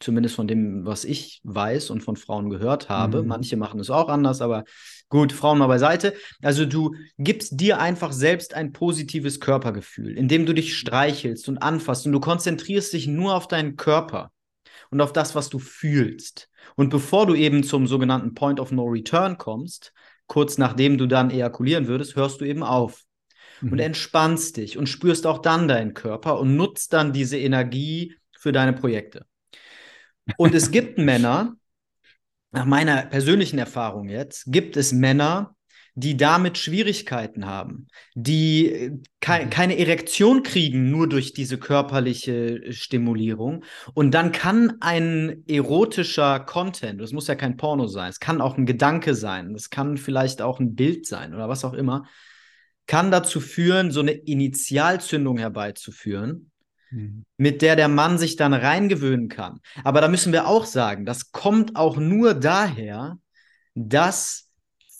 Zumindest von dem, was ich weiß und von Frauen gehört habe. Mhm. Manche machen es auch anders, aber gut, Frauen mal beiseite. Also du gibst dir einfach selbst ein positives Körpergefühl, indem du dich streichelst und anfasst und du konzentrierst dich nur auf deinen Körper und auf das, was du fühlst. Und bevor du eben zum sogenannten Point of No Return kommst, kurz nachdem du dann ejakulieren würdest, hörst du eben auf mhm. und entspannst dich und spürst auch dann deinen Körper und nutzt dann diese Energie für deine Projekte. Und es gibt (laughs) Männer, nach meiner persönlichen Erfahrung jetzt, gibt es Männer, die damit Schwierigkeiten haben, die ke mhm. keine Erektion kriegen nur durch diese körperliche Stimulierung. Und dann kann ein erotischer Content, das muss ja kein Porno sein, es kann auch ein Gedanke sein, es kann vielleicht auch ein Bild sein oder was auch immer, kann dazu führen, so eine Initialzündung herbeizuführen, mhm. mit der der Mann sich dann reingewöhnen kann. Aber da müssen wir auch sagen, das kommt auch nur daher, dass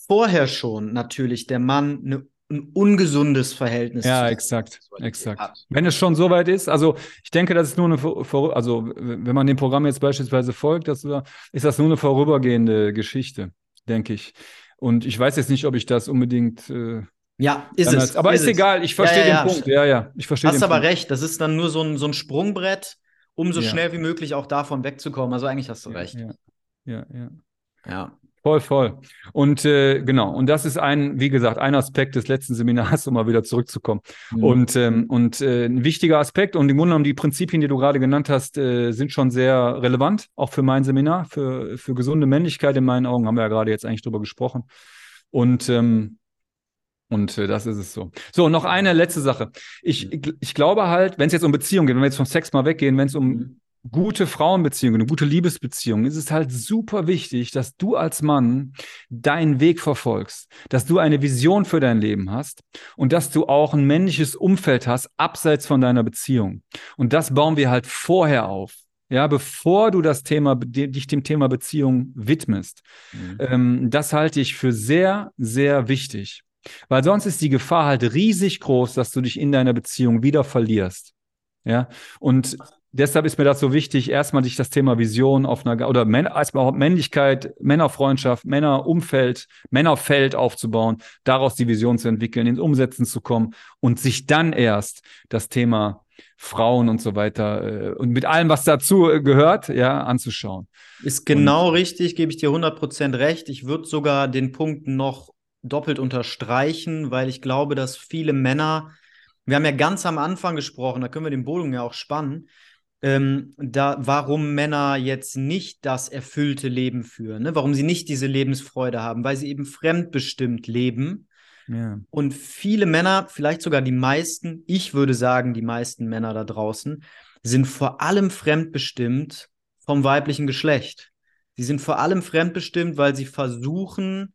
vorher schon natürlich der Mann eine ein ungesundes Verhältnis. Ja, exakt, exakt. Hat. Wenn es schon so weit ist, also ich denke, das ist nur eine, also wenn man dem Programm jetzt beispielsweise folgt, das, ist das nur eine vorübergehende Geschichte, denke ich. Und ich weiß jetzt nicht, ob ich das unbedingt. Äh, ja, ist es. Aber ist, ist egal, ich verstehe ja, ja, den Punkt. Ja, ja, ich verstehe Hast aber Punkt. recht, das ist dann nur so ein, so ein Sprungbrett, um so schnell wie möglich auch davon wegzukommen. Also eigentlich hast du recht. Ja, ja. ja. Voll, voll. Und äh, genau, und das ist ein, wie gesagt, ein Aspekt des letzten Seminars, um mal wieder zurückzukommen. Mhm. Und, ähm, und äh, ein wichtiger Aspekt, und im Grunde genommen die Prinzipien, die du gerade genannt hast, äh, sind schon sehr relevant, auch für mein Seminar, für, für gesunde Männlichkeit in meinen Augen, haben wir ja gerade jetzt eigentlich drüber gesprochen. Und ähm, und äh, das ist es so. So, noch eine letzte Sache. Ich, ich glaube halt, wenn es jetzt um Beziehungen geht, wenn wir jetzt vom Sex mal weggehen, wenn es um mhm gute Frauenbeziehungen, eine gute Liebesbeziehung, ist es halt super wichtig, dass du als Mann deinen Weg verfolgst, dass du eine Vision für dein Leben hast und dass du auch ein männliches Umfeld hast, abseits von deiner Beziehung. Und das bauen wir halt vorher auf. Ja, bevor du das Thema, dich dem Thema Beziehung widmest. Mhm. Ähm, das halte ich für sehr, sehr wichtig. Weil sonst ist die Gefahr halt riesig groß, dass du dich in deiner Beziehung wieder verlierst. Ja, und deshalb ist mir das so wichtig, erstmal sich das Thema Vision auf einer, oder Männer, erstmal Männlichkeit, Männerfreundschaft, Männerumfeld, Männerfeld aufzubauen, daraus die Vision zu entwickeln, ins Umsetzen zu kommen und sich dann erst das Thema Frauen und so weiter äh, und mit allem, was dazu äh, gehört, ja, anzuschauen. Ist genau und, richtig, gebe ich dir 100% recht. Ich würde sogar den Punkt noch doppelt unterstreichen, weil ich glaube, dass viele Männer, wir haben ja ganz am Anfang gesprochen, da können wir den Bogen ja auch spannen, ähm, da, warum Männer jetzt nicht das erfüllte Leben führen, ne? warum sie nicht diese Lebensfreude haben, weil sie eben fremdbestimmt leben. Ja. Und viele Männer, vielleicht sogar die meisten, ich würde sagen, die meisten Männer da draußen, sind vor allem fremdbestimmt vom weiblichen Geschlecht. Sie sind vor allem fremdbestimmt, weil sie versuchen,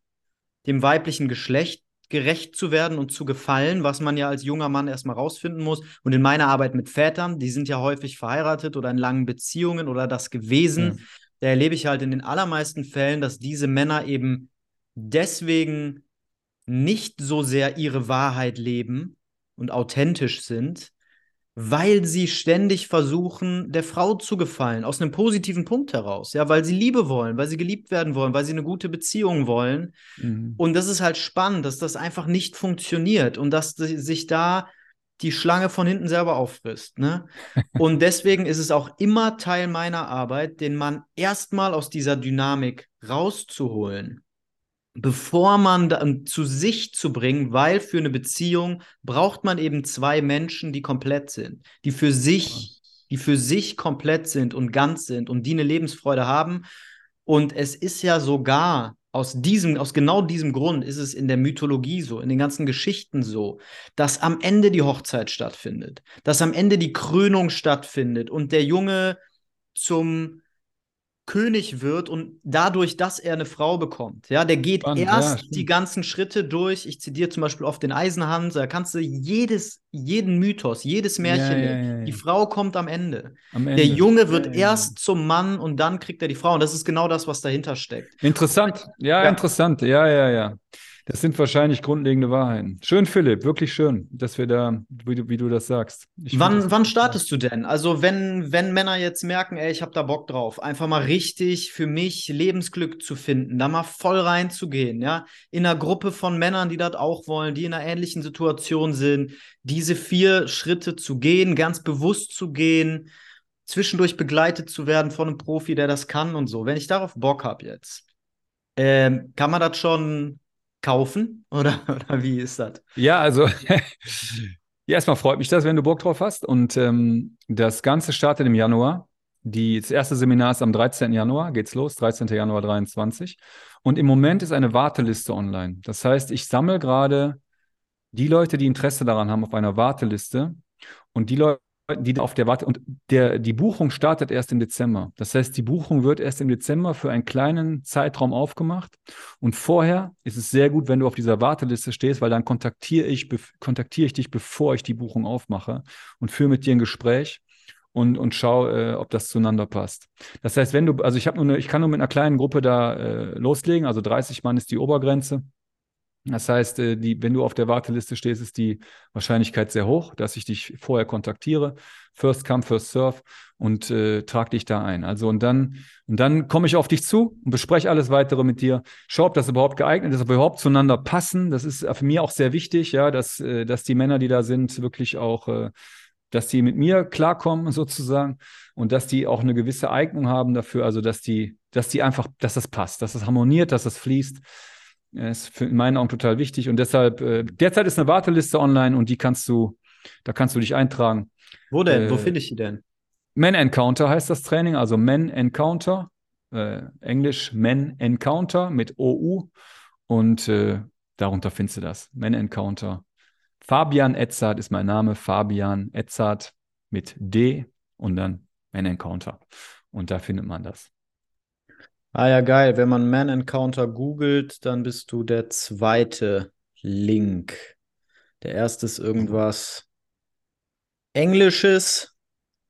dem weiblichen Geschlecht gerecht zu werden und zu gefallen, was man ja als junger Mann erstmal rausfinden muss. Und in meiner Arbeit mit Vätern, die sind ja häufig verheiratet oder in langen Beziehungen oder das gewesen. Ja. da erlebe ich halt in den allermeisten Fällen, dass diese Männer eben deswegen nicht so sehr ihre Wahrheit leben und authentisch sind, weil sie ständig versuchen, der Frau zu gefallen, aus einem positiven Punkt heraus, ja, weil sie Liebe wollen, weil sie geliebt werden wollen, weil sie eine gute Beziehung wollen. Mhm. Und das ist halt spannend, dass das einfach nicht funktioniert und dass sich da die Schlange von hinten selber auffrisst. Ne? (laughs) Und deswegen ist es auch immer Teil meiner Arbeit, den Mann erstmal aus dieser Dynamik rauszuholen bevor man da, zu sich zu bringen, weil für eine Beziehung braucht man eben zwei Menschen, die komplett sind, die für sich, die für sich komplett sind und ganz sind und die eine Lebensfreude haben. Und es ist ja sogar aus diesem, aus genau diesem Grund ist es in der Mythologie so, in den ganzen Geschichten so, dass am Ende die Hochzeit stattfindet, dass am Ende die Krönung stattfindet und der Junge zum König wird und dadurch, dass er eine Frau bekommt. Ja, der geht Spannend, erst ja, die ganzen Schritte durch. Ich zitiere zum Beispiel oft den Eisenhans, da kannst du jedes, jeden Mythos, jedes Märchen, ja, ja, die Frau kommt am Ende. am Ende. Der Junge wird erst zum Mann und dann kriegt er die Frau. Und das ist genau das, was dahinter steckt. Interessant, ja, interessant, ja, ja, ja. Das sind wahrscheinlich grundlegende Wahrheiten. Schön, Philipp, wirklich schön, dass wir da, wie du, wie du das sagst. wann, das wann startest du denn? Also, wenn, wenn Männer jetzt merken, ey, ich habe da Bock drauf, einfach mal richtig für mich Lebensglück zu finden, da mal voll reinzugehen, ja, in einer Gruppe von Männern, die das auch wollen, die in einer ähnlichen Situation sind, diese vier Schritte zu gehen, ganz bewusst zu gehen, zwischendurch begleitet zu werden von einem Profi, der das kann und so. Wenn ich darauf Bock habe jetzt, ähm, kann man das schon kaufen? Oder, (laughs) oder wie ist das? Ja, also (laughs) ja, erstmal freut mich das, wenn du Bock drauf hast. Und ähm, das Ganze startet im Januar. Die, das erste Seminar ist am 13. Januar, geht's los, 13. Januar 23. Und im Moment ist eine Warteliste online. Das heißt, ich sammle gerade die Leute, die Interesse daran haben, auf einer Warteliste. Und die Leute, die auf der Warte und der, die Buchung startet erst im Dezember. Das heißt, die Buchung wird erst im Dezember für einen kleinen Zeitraum aufgemacht. Und vorher ist es sehr gut, wenn du auf dieser Warteliste stehst, weil dann kontaktiere ich, kontaktiere ich dich, bevor ich die Buchung aufmache und führe mit dir ein Gespräch und, und schau, äh, ob das zueinander passt. Das heißt, wenn du, also ich habe nur eine, ich kann nur mit einer kleinen Gruppe da äh, loslegen, also 30 Mann ist die Obergrenze. Das heißt, äh, die, wenn du auf der Warteliste stehst, ist die Wahrscheinlichkeit sehr hoch, dass ich dich vorher kontaktiere. First come, first serve und äh, trag dich da ein. Also und dann, und dann komme ich auf dich zu und bespreche alles weitere mit dir. Schau, ob das überhaupt geeignet ist, ob wir überhaupt zueinander passen. Das ist für mich auch sehr wichtig, ja, dass, äh, dass die Männer, die da sind, wirklich auch, äh, dass die mit mir klarkommen, sozusagen, und dass die auch eine gewisse Eignung haben dafür, also dass die, dass die einfach, dass das passt, dass das harmoniert, dass das fließt. Ist für in meinen Augen total wichtig und deshalb, äh, derzeit ist eine Warteliste online und die kannst du, da kannst du dich eintragen. Wo denn? Äh, Wo finde ich die denn? Men Encounter heißt das Training, also Men Encounter, äh, Englisch Men Encounter mit OU und äh, darunter findest du das. Men Encounter. Fabian Edzard ist mein Name, Fabian Edzard mit D und dann Men Encounter. Und da findet man das. Ah ja, geil. Wenn man Man Encounter googelt, dann bist du der zweite Link. Der erste ist irgendwas Englisches,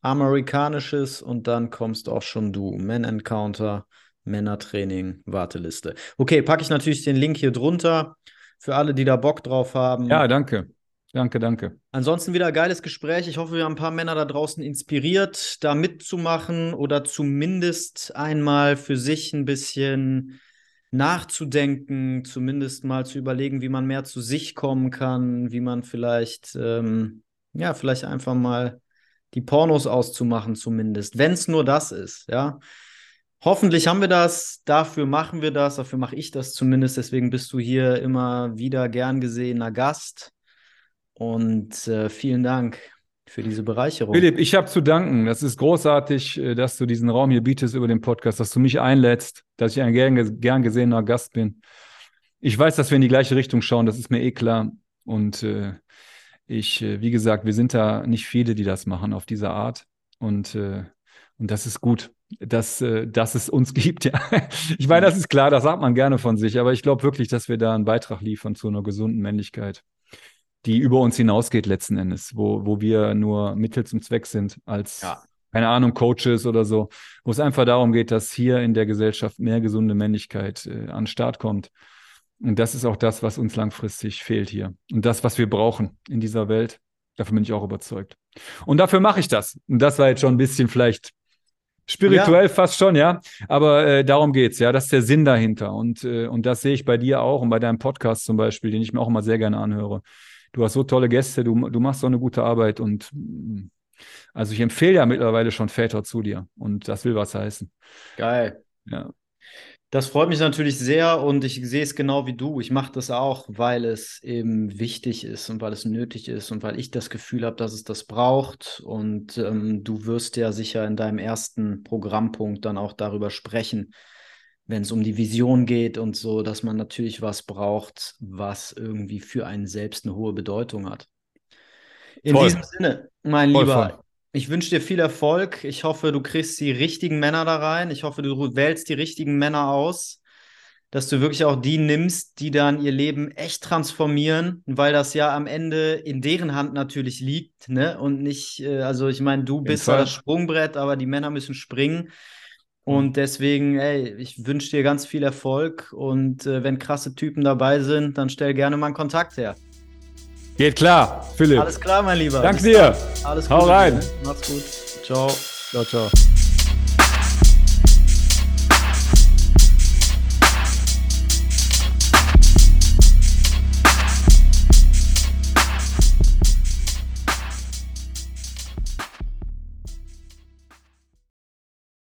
Amerikanisches und dann kommst auch schon du. Man Encounter, Männertraining, Warteliste. Okay, packe ich natürlich den Link hier drunter für alle, die da Bock drauf haben. Ja, danke. Danke, danke. Ansonsten wieder ein geiles Gespräch. Ich hoffe, wir haben ein paar Männer da draußen inspiriert, da mitzumachen oder zumindest einmal für sich ein bisschen nachzudenken, zumindest mal zu überlegen, wie man mehr zu sich kommen kann, wie man vielleicht, ähm, ja, vielleicht einfach mal die Pornos auszumachen, zumindest, wenn es nur das ist, ja. Hoffentlich haben wir das, dafür machen wir das, dafür mache ich das zumindest, deswegen bist du hier immer wieder gern gesehener Gast. Und äh, vielen Dank für diese Bereicherung. Philipp, ich habe zu danken. Das ist großartig, äh, dass du diesen Raum hier bietest über den Podcast, dass du mich einlädst, dass ich ein gern, gern gesehener Gast bin. Ich weiß, dass wir in die gleiche Richtung schauen, das ist mir eh klar. Und äh, ich, äh, wie gesagt, wir sind da nicht viele, die das machen auf diese Art. Und, äh, und das ist gut, dass, äh, dass es uns (laughs) gibt. Ja. Ich meine, das ist klar, das sagt man gerne von sich, aber ich glaube wirklich, dass wir da einen Beitrag liefern zu einer gesunden Männlichkeit die über uns hinausgeht letzten Endes, wo, wo wir nur Mittel zum Zweck sind als, ja. keine Ahnung, Coaches oder so, wo es einfach darum geht, dass hier in der Gesellschaft mehr gesunde Männlichkeit äh, an den Start kommt. Und das ist auch das, was uns langfristig fehlt hier. Und das, was wir brauchen in dieser Welt. Davon bin ich auch überzeugt. Und dafür mache ich das. Und das war jetzt schon ein bisschen vielleicht spirituell ja. fast schon, ja. Aber äh, darum geht's, ja. Das ist der Sinn dahinter. Und, äh, und das sehe ich bei dir auch und bei deinem Podcast zum Beispiel, den ich mir auch immer sehr gerne anhöre. Du hast so tolle Gäste, du, du machst so eine gute Arbeit und also ich empfehle ja mittlerweile schon Väter zu dir und das will was heißen. Geil. Ja. Das freut mich natürlich sehr und ich sehe es genau wie du. Ich mache das auch, weil es eben wichtig ist und weil es nötig ist und weil ich das Gefühl habe, dass es das braucht. Und ähm, du wirst ja sicher in deinem ersten Programmpunkt dann auch darüber sprechen, wenn es um die Vision geht und so, dass man natürlich was braucht, was irgendwie für einen selbst eine hohe Bedeutung hat. In voll. diesem Sinne, mein voll, Lieber, voll. ich wünsche dir viel Erfolg. Ich hoffe, du kriegst die richtigen Männer da rein. Ich hoffe, du wählst die richtigen Männer aus, dass du wirklich auch die nimmst, die dann ihr Leben echt transformieren, weil das ja am Ende in deren Hand natürlich liegt, ne? Und nicht, äh, also ich meine, du bist ja das Sprungbrett, aber die Männer müssen springen. Und deswegen, ey, ich wünsche dir ganz viel Erfolg und äh, wenn krasse Typen dabei sind, dann stell gerne mal einen Kontakt her. Geht klar, Philipp. Alles klar, mein Lieber. Danke dir. Alles Hau rein. Macht's gut. Ciao. Ciao, ciao.